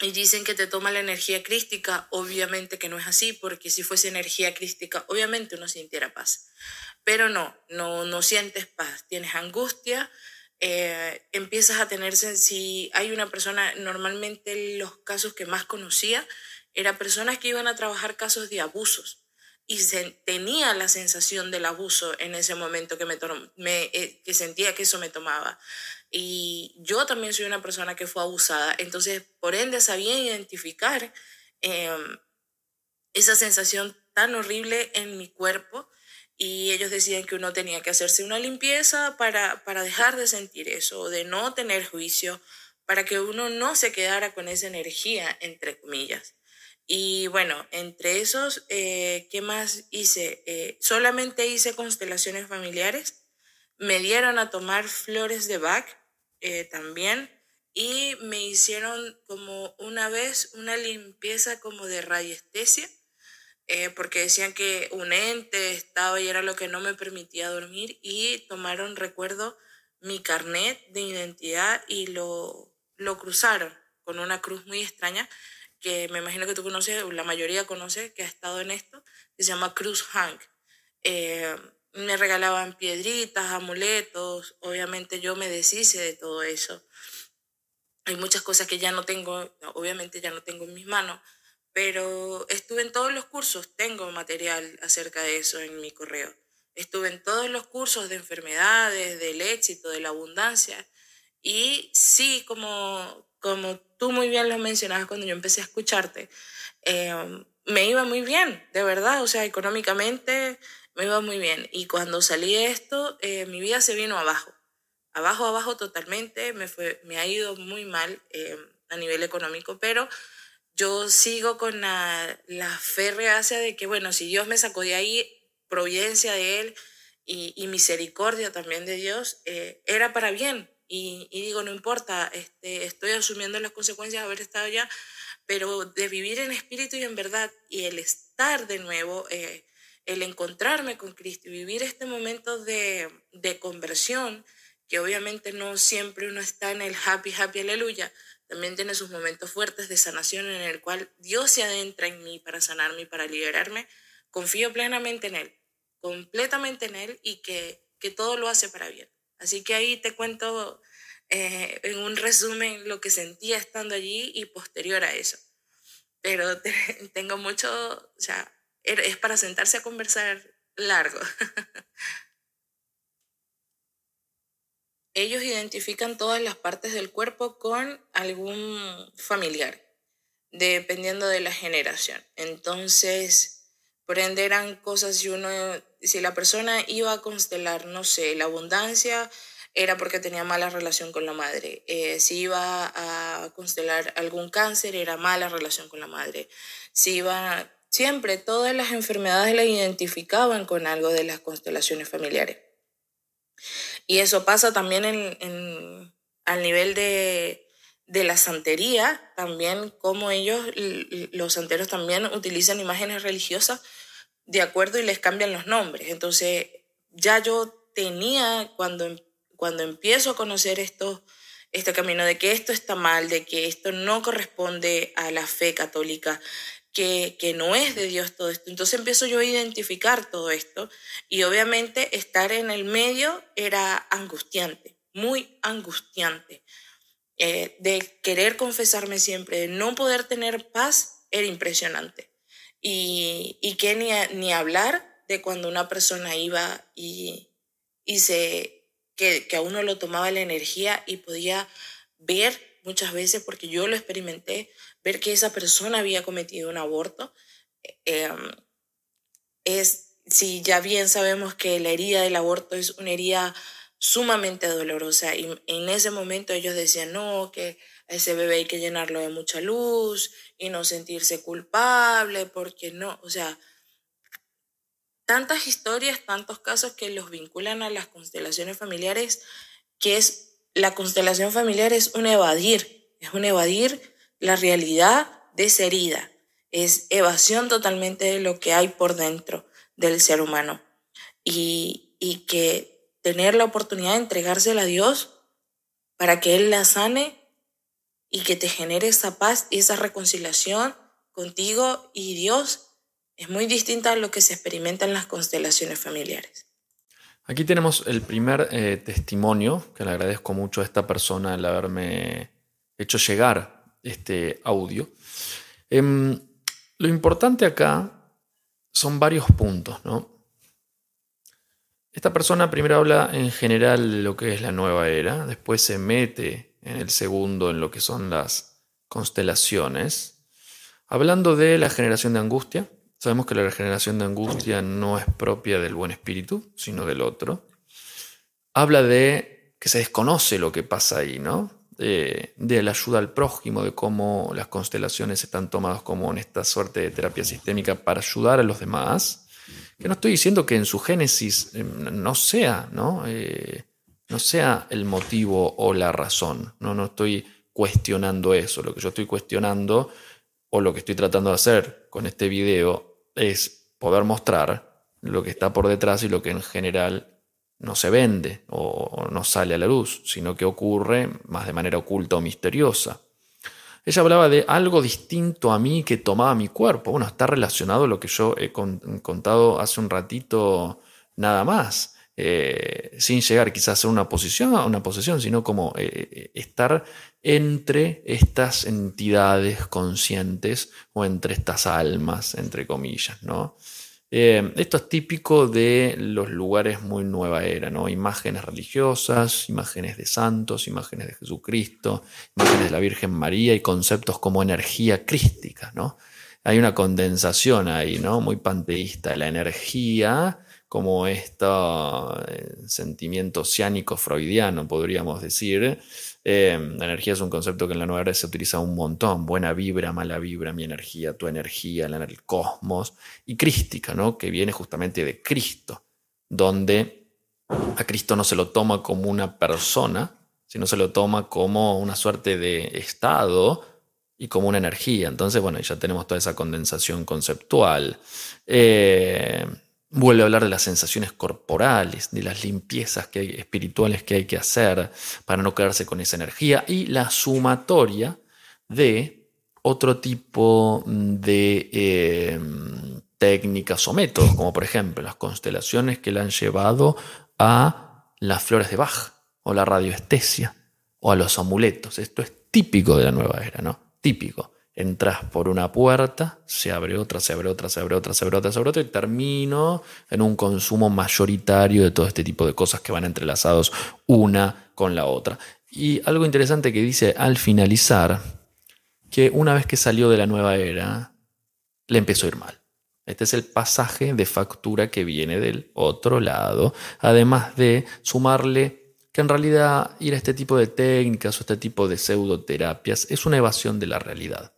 y dicen que te toma la energía crística, obviamente que no es así, porque si fuese energía crística, obviamente uno sintiera paz. Pero no, no, no sientes paz, tienes angustia, eh, empiezas a tenerse, si hay una persona, normalmente los casos que más conocía, eran personas que iban a trabajar casos de abusos y tenía la sensación del abuso en ese momento que, me, me eh, que sentía que eso me tomaba. Y yo también soy una persona que fue abusada, entonces por ende sabía identificar em, esa sensación tan horrible en mi cuerpo y ellos decían que uno tenía que hacerse una limpieza para, para dejar de sentir eso, de no tener juicio, para que uno no se quedara con esa energía, entre comillas. Y bueno, entre esos, eh, ¿qué más hice? Eh, solamente hice constelaciones familiares. Me dieron a tomar flores de Bach eh, también. Y me hicieron como una vez una limpieza como de radiestesia. Porque decían que un ente estaba y era lo que no me permitía dormir. Y tomaron, recuerdo, mi carnet de identidad y lo, lo cruzaron con una cruz muy extraña que me imagino que tú conoces, la mayoría conoce, que ha estado en esto, que se llama Cruz Hank. Eh, me regalaban piedritas, amuletos, obviamente yo me deshice de todo eso. Hay muchas cosas que ya no tengo, obviamente ya no tengo en mis manos, pero estuve en todos los cursos, tengo material acerca de eso en mi correo. Estuve en todos los cursos de enfermedades, del éxito, de la abundancia. Y sí, como, como tú muy bien lo mencionabas cuando yo empecé a escucharte, eh, me iba muy bien, de verdad, o sea, económicamente me iba muy bien. Y cuando salí de esto, eh, mi vida se vino abajo, abajo, abajo totalmente, me, fue, me ha ido muy mal eh, a nivel económico, pero yo sigo con la, la fe reacia de que, bueno, si Dios me sacó de ahí, providencia de Él y, y misericordia también de Dios, era para bien, y, digo, no importa, este, estoy asumiendo las consecuencias de haber estado allá, pero de vivir en espíritu y en verdad y el estar de nuevo, eh, el encontrarme con Cristo y vivir este momento de, de conversión, que obviamente no siempre uno está en el happy, happy, aleluya, también tiene sus momentos fuertes de sanación en el cual Dios se adentra en mí para sanarme y para liberarme, confío plenamente en Él, completamente en Él y que, que todo lo hace para bien. Así que ahí te cuento eh, en un resumen lo que sentía estando allí y posterior a eso. Pero tengo mucho, o sea, er, es para sentarse a conversar largo. Ellos identifican todas las partes del cuerpo con algún familiar, dependiendo de la generación. Entonces, por ende eran cosas si uno si la persona iba a constelar, no sé, la abundancia, era porque tenía mala relación con la madre. Eh, si iba a constelar algún cáncer, era mala relación con la madre. Si iba, siempre todas las enfermedades las identificaban con algo de las constelaciones familiares. Y eso pasa también en, en, al nivel de, de la santería, también como ellos, los santeros también utilizan imágenes religiosas de acuerdo y les cambian los nombres. Entonces, ya yo tenía, cuando, cuando empiezo a conocer esto, este camino de que esto está mal, de que esto no corresponde a la fe católica, que, que no es de Dios todo esto. Entonces empiezo yo a identificar todo esto y obviamente estar en el medio era angustiante, muy angustiante. eh, de querer confesarme siempre, de no poder tener paz, era impresionante. Y, y que ni, ni hablar de cuando una persona iba y, y se, que, que a uno lo tomaba la energía y podía ver muchas veces, porque yo lo experimenté, ver que esa persona había cometido un aborto. Eh, es, si ya bien sabemos que la herida del aborto es una herida sumamente dolorosa y en ese momento ellos decían, no, que ese bebé hay que llenarlo de mucha luz y no sentirse culpable, porque no, o sea, tantas historias, tantos casos que los vinculan a las constelaciones familiares, que es, la constelación familiar es un evadir, es un evadir la realidad de esa herida, es evasión totalmente de lo que hay por dentro del ser humano y, y que tener la oportunidad de entregársela a Dios para que Él la sane y que te genere esa paz y esa reconciliación contigo y Dios es muy distinta a lo que se experimenta en las constelaciones familiares. Aquí tenemos el primer eh, testimonio, que le agradezco mucho a esta persona el haberme hecho llegar este audio. Em, lo importante acá son varios puntos, ¿no? Esta persona primero habla en general de lo que es la nueva era, después se mete en el segundo en lo que son las constelaciones, hablando de la generación de angustia. Sabemos que la generación de angustia no es propia del buen espíritu, sino del otro. Habla de que se desconoce lo que pasa ahí, ¿no? De, la ayuda al prójimo, de cómo las constelaciones están tomadas como en esta suerte de terapia sistémica para ayudar a los demás que no estoy diciendo que en su génesis eh, no sea, ¿no? Eh, no sea el motivo o la razón. ¿no? no estoy cuestionando eso. Lo que yo estoy cuestionando o lo que estoy tratando de hacer con este video es poder mostrar lo que está por detrás y lo que en general no se vende o no sale a la luz, sino que ocurre más de manera oculta o misteriosa. Ella hablaba de algo distinto a mí que tomaba mi cuerpo. Bueno, está relacionado a lo que yo he contado hace un ratito nada más. Eh, sin llegar quizás a una posición, una posesión, sino como eh, eh, estar entre estas entidades conscientes o entre estas almas, entre comillas, ¿no? Eh, esto es típico de los lugares muy nueva era, ¿no? Imágenes religiosas, imágenes de santos, imágenes de Jesucristo, imágenes de la Virgen María y conceptos como energía crística, ¿no? Hay una condensación ahí, ¿no? Muy panteísta. La energía como este sentimiento oceánico freudiano, podríamos decir, eh, la energía es un concepto que en la nueva era se utiliza un montón. Buena vibra, mala vibra, mi energía, tu energía, el cosmos. Y crística, ¿no? que viene justamente de Cristo, donde a Cristo no se lo toma como una persona, sino se lo toma como una suerte de estado y como una energía. Entonces, bueno, ya tenemos toda esa condensación conceptual. Eh, Vuelve a hablar de las sensaciones corporales, de las limpiezas que hay, espirituales que hay que hacer para no quedarse con esa energía y la sumatoria de otro tipo de em, técnicas o métodos, como por ejemplo las constelaciones que le han llevado a las flores de Bach o la radioestesia o a los amuletos. Esto es típico de la nueva era, ¿no? Típico entras por una puerta, se abre otra, se abre otra, se abre otra, se abre otra, se abre otra, y termino en un consumo mayoritario de todo este tipo de cosas que van entrelazados una con la otra. Y algo interesante que dice al finalizar, que una vez que salió de la nueva era, le empezó a ir mal. Este es el pasaje de factura que viene del otro lado, además de sumarle que en realidad ir a este tipo de técnicas o este tipo de pseudoterapias es una evasión de la realidad.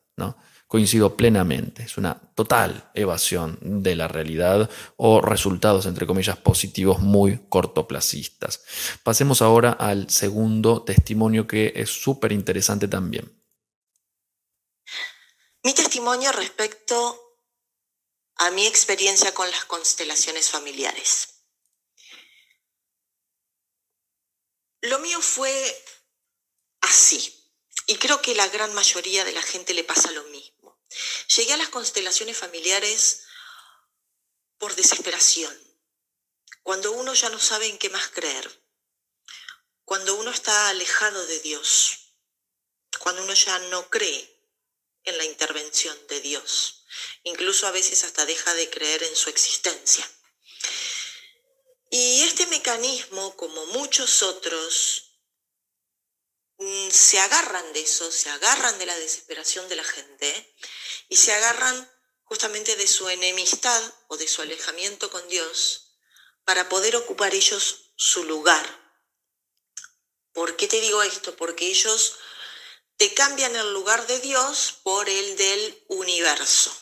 Coincido plenamente, es una total evasión de la realidad o resultados, entre comillas, positivos muy cortoplacistas. Pasemos ahora al segundo testimonio que es súper interesante también. Mi testimonio respecto a mi experiencia con las constelaciones familiares. Lo mío fue así. Y creo que la gran mayoría de la gente le pasa lo mismo. Llegué a las constelaciones familiares por desesperación, cuando uno ya no sabe en qué más creer, cuando uno está alejado de Dios, cuando uno ya no cree en la intervención de Dios. Incluso a veces hasta deja de creer en su existencia. Y este mecanismo, como muchos otros, se agarran de eso, se agarran de la desesperación de la gente y se agarran justamente de su enemistad o de su alejamiento con Dios para poder ocupar ellos su lugar. ¿Por qué te digo esto? Porque ellos te cambian el lugar de Dios por el del universo.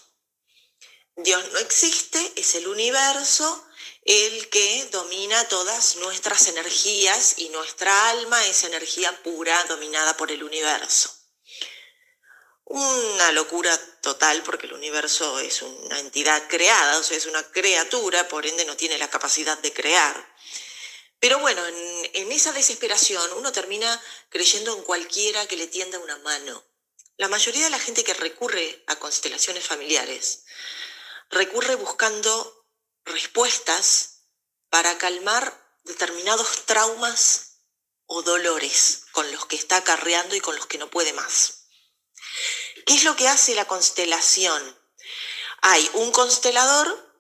Dios no existe, es el universo el que domina todas nuestras energías y nuestra alma es energía pura dominada por el universo. Una locura total porque el universo es una entidad creada, o sea, es una criatura, por ende no tiene la capacidad de crear. Pero bueno, en, esa desesperación uno termina creyendo en cualquiera que le tienda una mano. La mayoría de la gente que recurre a constelaciones familiares recurre buscando respuestas para calmar determinados traumas o dolores con los que está acarreando y con los que no puede más. ¿Qué es lo que hace la constelación? Hay un constelador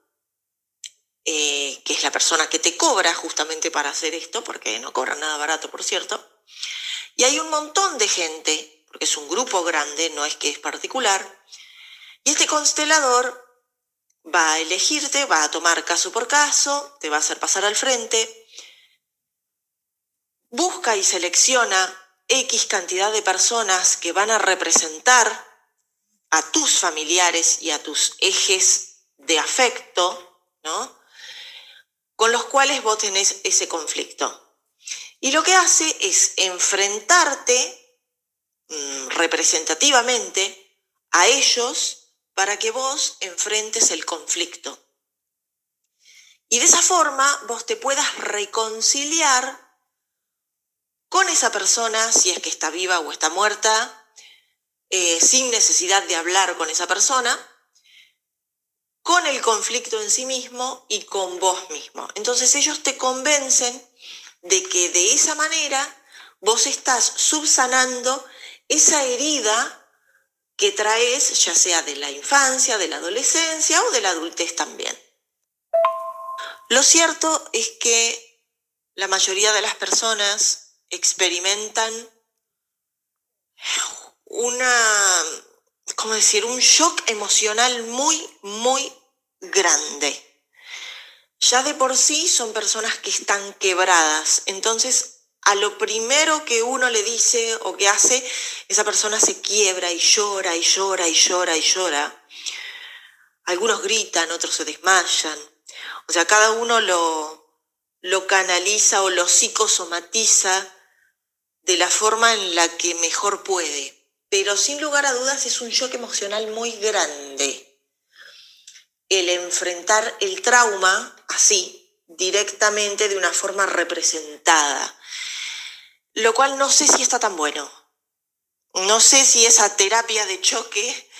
eh, que es la persona que te cobra justamente para hacer esto, porque no cobra nada barato, por cierto. Y hay un montón de gente, porque es un grupo grande, no es que es particular, y este constelador va a elegirte, va a tomar caso por caso, te va a hacer pasar al frente, busca y selecciona X cantidad de personas que van a representar a tus familiares y a tus ejes de afecto, ¿no? con los cuales vos tenés ese conflicto. Y lo que hace es enfrentarte mm, representativamente a ellos para que vos enfrentes el conflicto. Y de esa forma vos te puedas reconciliar con esa persona, si es que está viva o está muerta, eh, sin necesidad de hablar con esa persona, con el conflicto en sí mismo y con vos mismo. Entonces ellos te convencen de que de esa manera vos estás subsanando esa herida que traes ya sea de la infancia, de la adolescencia o de la adultez también. Lo cierto es que la mayoría de las personas experimentan una como decir, un shock emocional muy, muy grande. Ya de por sí son personas que están quebradas, entonces a lo primero que uno le dice o que hace, esa persona se quiebra y llora y llora y llora y llora. Algunos gritan, otros se desmayan. O sea, cada uno lo, lo canaliza o lo psicosomatiza de la forma en la que mejor puede pero sin lugar a dudas es un shock emocional muy grande. El enfrentar el trauma así, directamente, de una forma representada. Lo cual no sé si está tan bueno. No sé si esa terapia de choque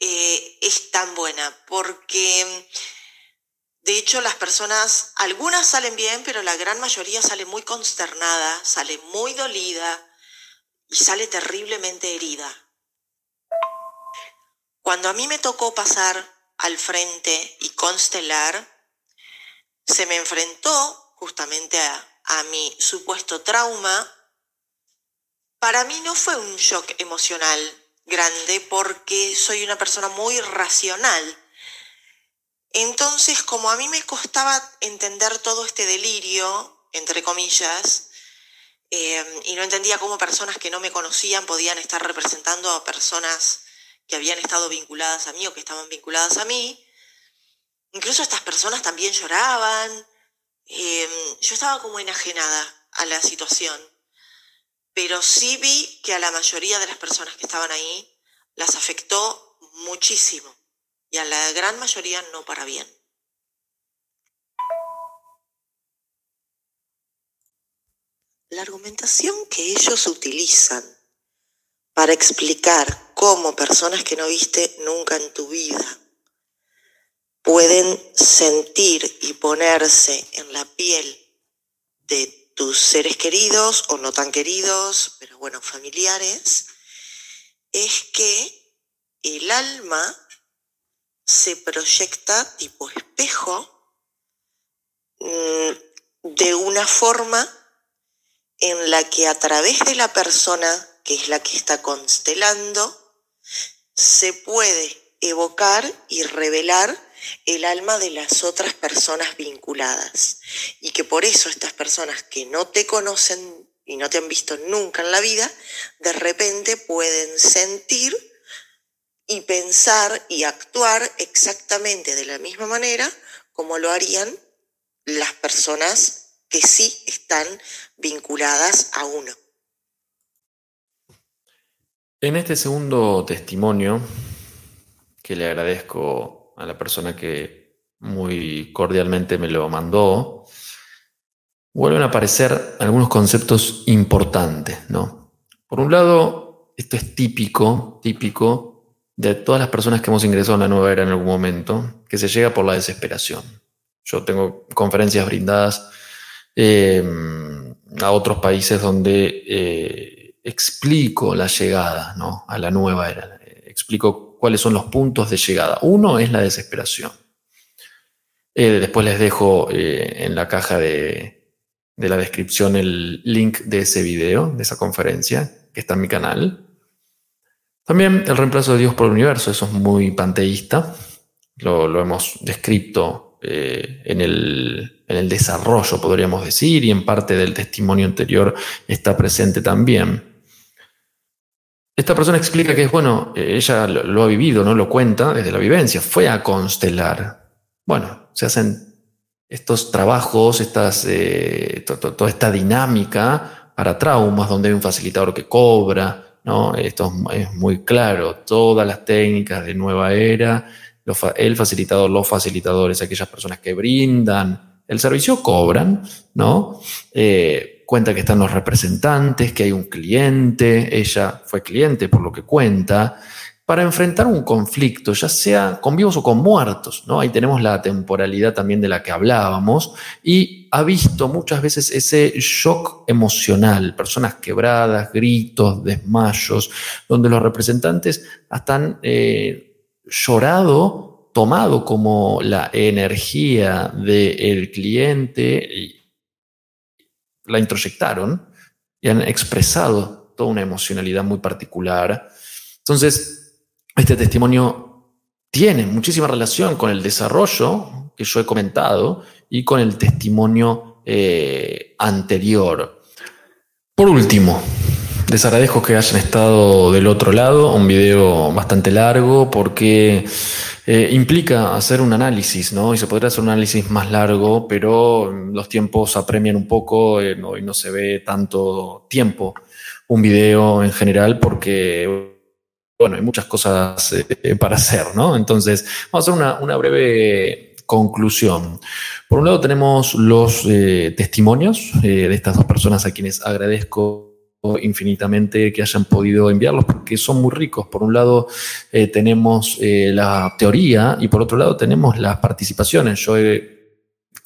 eh, es tan buena, porque de hecho las personas, algunas salen bien, pero la gran mayoría sale muy consternada, sale muy dolida, y sale terriblemente herida. Cuando a mí me tocó pasar al frente y constelar, se me enfrentó justamente a, a mi supuesto trauma. Para mí no fue un shock emocional grande porque soy una persona muy racional. Entonces, como a mí me costaba entender todo este delirio, entre comillas, Em, y no entendía cómo personas que no me conocían podían estar representando a personas que habían estado vinculadas a mí o que estaban vinculadas a mí. Incluso estas personas también lloraban. Em, yo estaba como enajenada a la situación, pero sí vi que a la mayoría de las personas que estaban ahí las afectó muchísimo y a la gran mayoría no para bien. La argumentación que ellos utilizan para explicar cómo personas que no viste nunca en tu vida pueden sentir y ponerse en la piel de tus seres queridos o no tan queridos, pero bueno, familiares, es que el alma se proyecta tipo espejo mm, de una forma en la que a través de la persona, que es la que está constelando, se puede evocar y revelar el alma de las otras personas vinculadas. Y que por eso estas personas que no te conocen y no te han visto nunca en la vida, de repente pueden sentir y pensar y actuar exactamente de la misma manera como lo harían las personas que sí están vinculadas a uno. En este segundo testimonio, que le agradezco a la persona que muy cordialmente me lo mandó, vuelven a aparecer algunos conceptos importantes, ¿no? Por un lado, esto es típico, típico de todas las personas que hemos ingresado en la nueva era en algún momento, que se llega por la desesperación. Yo tengo conferencias brindadas em, a otros países donde eh, explico la llegada ¿no? a la nueva era, explico cuáles son los puntos de llegada. Uno es la desesperación. Eh, después les dejo eh, en la caja de, de la descripción el link de ese video, de esa conferencia, que está en mi canal. También el reemplazo de Dios por el universo, eso es muy panteísta, lo, hemos descrito eh, en, el, en el desarrollo, podríamos decir, y en parte del testimonio anterior está presente también. Esta persona explica que es bueno, ella lo, ha vivido, no lo cuenta desde la vivencia, fue a constelar. Bueno, se hacen estos trabajos, estas, eh, toda esta dinámica para traumas, donde hay un facilitador que cobra, ¿no? Esto es muy claro, todas las técnicas de nueva era, el facilitador, los facilitadores, aquellas personas que brindan el servicio cobran, ¿no? Eh, cuenta que están los representantes, que hay un cliente, ella fue cliente por lo que cuenta, para enfrentar un conflicto, ya sea con vivos o con muertos, ¿no? Ahí tenemos la temporalidad también de la que hablábamos y ha visto muchas veces ese shock emocional, personas quebradas, gritos, desmayos, donde los representantes están eh, llorado, tomado como la energía del cliente y la introyectaron y han expresado toda una emocionalidad muy particular. Entonces, este testimonio tiene muchísima relación con el desarrollo que yo he comentado y con el testimonio eh, anterior. Por último, les agradezco que hayan estado del otro lado, un video bastante largo porque eh, implica hacer un análisis, ¿no? Y se podría hacer un análisis más largo, pero los tiempos apremian un poco eh, y no se ve tanto tiempo un video en general porque bueno, hay muchas cosas eh, para hacer, ¿no? Entonces, vamos a hacer una, breve conclusión. Por un lado tenemos los eh, testimonios eh, de estas dos personas a quienes agradezco infinitamente que hayan podido enviarlos porque son muy ricos. Por un lado tenemos la teoría y por otro lado tenemos las participaciones. Yo he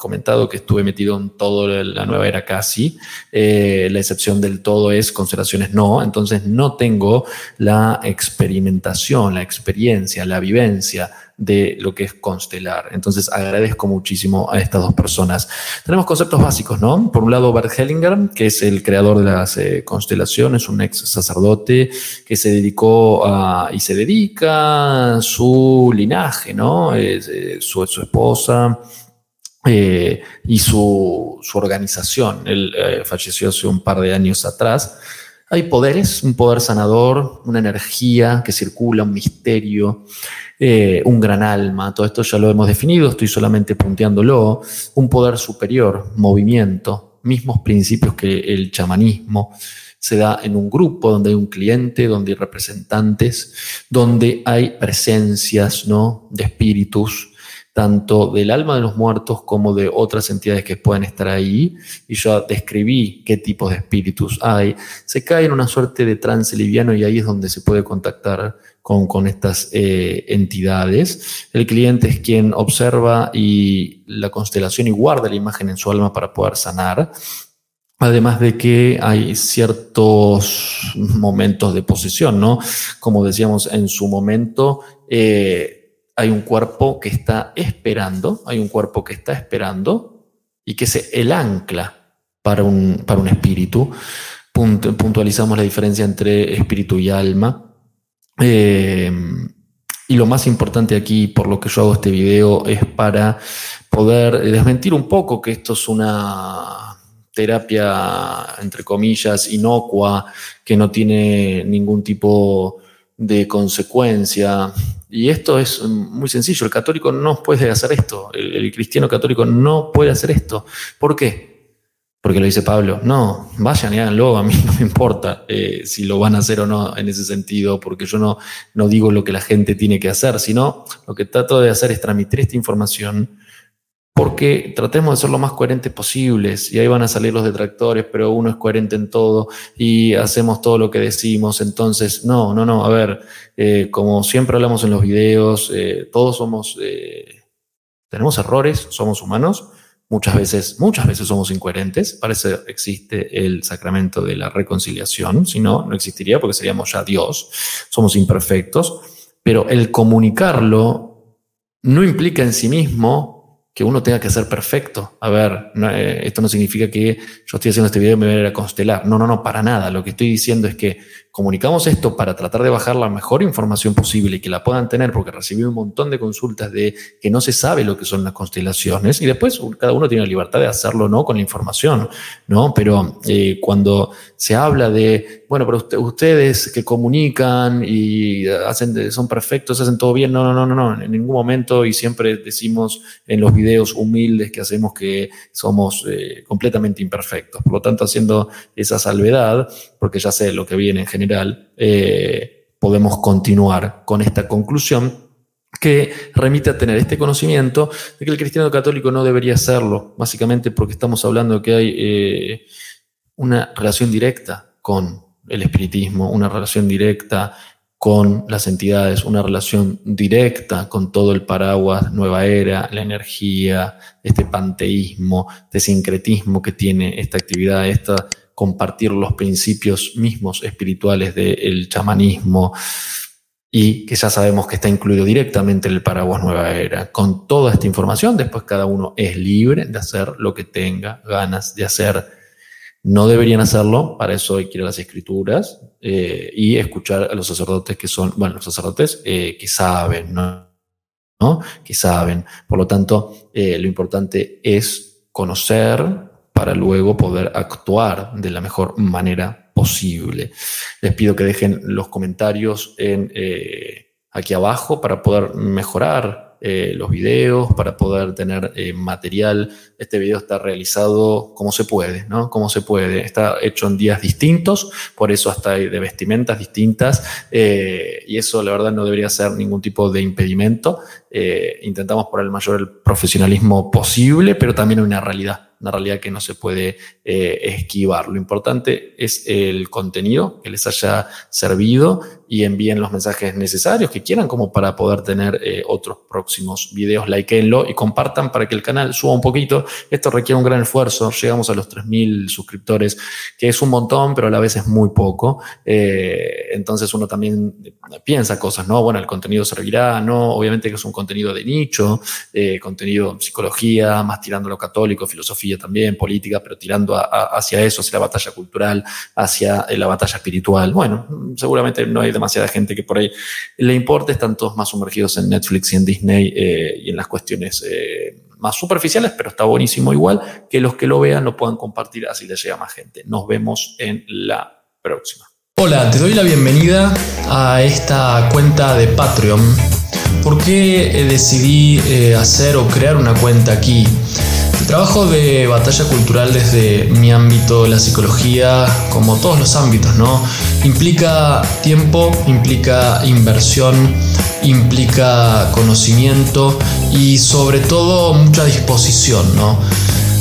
comentado que estuve metido en todo la nueva era casi. Eh, la excepción del todo es constelaciones no. Entonces no tengo la experimentación, la experiencia, la vivencia de lo que es constelar. Entonces agradezco muchísimo a estas dos personas. Tenemos conceptos básicos, ¿no? Por un lado, Bert Hellinger, que es el creador de las eh, constelaciones, un ex sacerdote que se dedicó a, y se dedica a su linaje, ¿no? Eh, su, su esposa eh, y su, organización. Él eh, falleció hace un par de años atrás. Hay poderes, un poder sanador, una energía que circula, un misterio, eh, un gran alma. Todo esto ya lo hemos definido, estoy solamente punteándolo. Un poder superior, movimiento, mismos principios que el chamanismo se da en un grupo donde hay un cliente, donde hay representantes, donde hay presencias ¿no? de espíritus, tanto del alma de los muertos como de otras entidades que pueden estar ahí, y yo describí qué tipos de espíritus hay, se cae en una suerte de trance liviano y ahí es donde se puede contactar con, con estas eh, entidades. El cliente es quien observa y la constelación y guarda la imagen en su alma para poder sanar. Además de que hay ciertos momentos de posesión, ¿no? Como decíamos en su momento, eh, hay un cuerpo que está esperando, hay un cuerpo que está esperando y que es el ancla para un, para un espíritu. puntualizamos la diferencia entre espíritu y alma. Eh, y lo más importante aquí, por lo que yo hago este video, es para poder desmentir un poco que esto es una terapia, entre comillas, inocua, que no tiene ningún tipo de consecuencia. Y esto es muy sencillo, el católico no puede hacer esto, el, cristiano católico no puede hacer esto. ¿Por qué? Porque lo dice Pablo, no, vayan y háganlo, a mí no me importa eh, si lo van a hacer o no en ese sentido, porque yo no, no digo lo que la gente tiene que hacer, sino lo que trato de hacer es transmitir esta información porque tratemos de ser lo más coherentes posibles y ahí van a salir los detractores, pero uno es coherente en todo y hacemos todo lo que decimos. Entonces, no, no, no, a ver, eh, como siempre hablamos en los videos, eh, todos somos, eh, tenemos errores, somos humanos, muchas veces, muchas veces somos incoherentes, para eso existe el sacramento de la reconciliación, si no, no existiría porque seríamos ya Dios, somos imperfectos, pero el comunicarlo no implica en sí mismo que uno tenga que ser perfecto. A ver, eh, esto no significa que yo estoy haciendo este video y me voy a ir a constelar. No, no, no, para nada. Lo que estoy diciendo es que comunicamos esto para tratar de bajar la mejor información posible y que la puedan tener, porque recibí un montón de consultas de que no se sabe lo que son las constelaciones y después cada uno tiene la libertad de hacerlo no con la información, ¿no? Pero eh, cuando se habla de, bueno, pero ustedes que comunican y hacen, son perfectos, hacen todo bien, no, no, no, no, no, en ningún momento y siempre decimos en los videos humildes que hacemos que somos eh, completamente imperfectos. Por lo tanto, haciendo esa salvedad, porque ya sé lo que viene en general, eh, podemos continuar con esta conclusión que remite a tener este conocimiento de que el cristiano católico no debería serlo, básicamente porque estamos hablando de que hay eh, una relación directa con el espiritismo, una relación directa con las entidades, una relación directa con todo el paraguas nueva era, la energía, este panteísmo, este sincretismo que tiene esta actividad, esta compartir los principios mismos espirituales del chamanismo y que ya sabemos que está incluido directamente en el paraguas Nueva Era. Con toda esta información, después cada uno es libre de hacer lo que tenga ganas de hacer. No deberían hacerlo, para eso hay que ir a las escrituras eh, y escuchar a los sacerdotes que son, bueno, los sacerdotes eh, que saben, ¿no? Que saben. Por lo tanto, eh, lo importante es conocer, para luego poder actuar de la mejor manera posible. Les pido que dejen los comentarios en, eh, aquí abajo para poder mejorar eh, los videos, para poder tener eh, material. Este video está realizado como se puede, ¿no? Como se puede. Está hecho en días distintos, por eso hasta hay de vestimentas distintas, y eso la verdad no debería ser ningún tipo de impedimento. Intentamos por el mayor profesionalismo posible, pero también una realidad una realidad que no se puede eh, esquivar. Lo importante es el contenido que les haya servido y envíen los mensajes necesarios que quieran como para poder tener eh, otros próximos videos. Likeenlo y compartan para que el canal suba un poquito. Esto requiere un gran esfuerzo. Llegamos a los 3.000 suscriptores, que es un montón, pero a la vez es muy poco. Eh, entonces uno también piensa cosas, ¿no? Bueno, el contenido servirá, ¿no? Obviamente que es un contenido de nicho, contenido psicología, más tirando lo católico, filosofía también, política, pero tirando hacia eso, hacia la batalla cultural, hacia eh, la batalla espiritual. Bueno, seguramente no hay demasiada gente que por ahí le importe, están todos más sumergidos en Netflix y en Disney eh, y en las cuestiones eh, más superficiales, pero está buenísimo igual que los que lo vean lo puedan compartir, así les llega más gente. Nos vemos en la próxima. Hola, te doy la bienvenida a esta cuenta de Patreon. ¿Por qué decidí hacer o crear una cuenta aquí? El trabajo de batalla cultural desde mi ámbito, la psicología, como todos los ámbitos, ¿no? Implica tiempo, implica inversión, implica conocimiento y sobre todo mucha disposición, ¿no?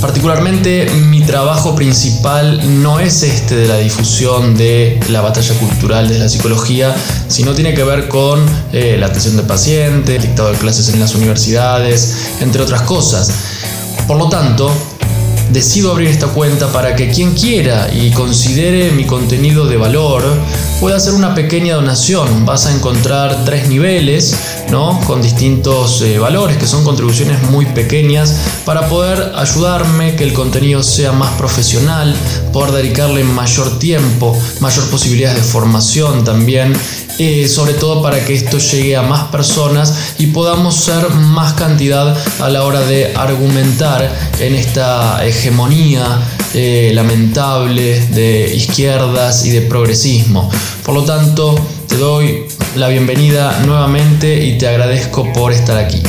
Particularmente mi trabajo principal no es este de la difusión de la batalla cultural de la psicología, sino tiene que ver con eh, la atención del paciente, el dictado de clases en las universidades, entre otras cosas. Por lo tanto, decido abrir esta cuenta para que quien quiera y considere mi contenido de valor pueda hacer una pequeña donación. Vas a encontrar tres niveles, ¿no? Con distintos eh, valores, que son contribuciones muy pequeñas, para poder ayudarme que el contenido sea más profesional, poder dedicarle mayor tiempo, mayor posibilidades de formación también eh, sobre todo para que esto llegue a más personas y podamos ser más cantidad a la hora de argumentar en esta hegemonía eh, lamentable de izquierdas y de progresismo. Por lo tanto, te doy la bienvenida nuevamente y te agradezco por estar aquí.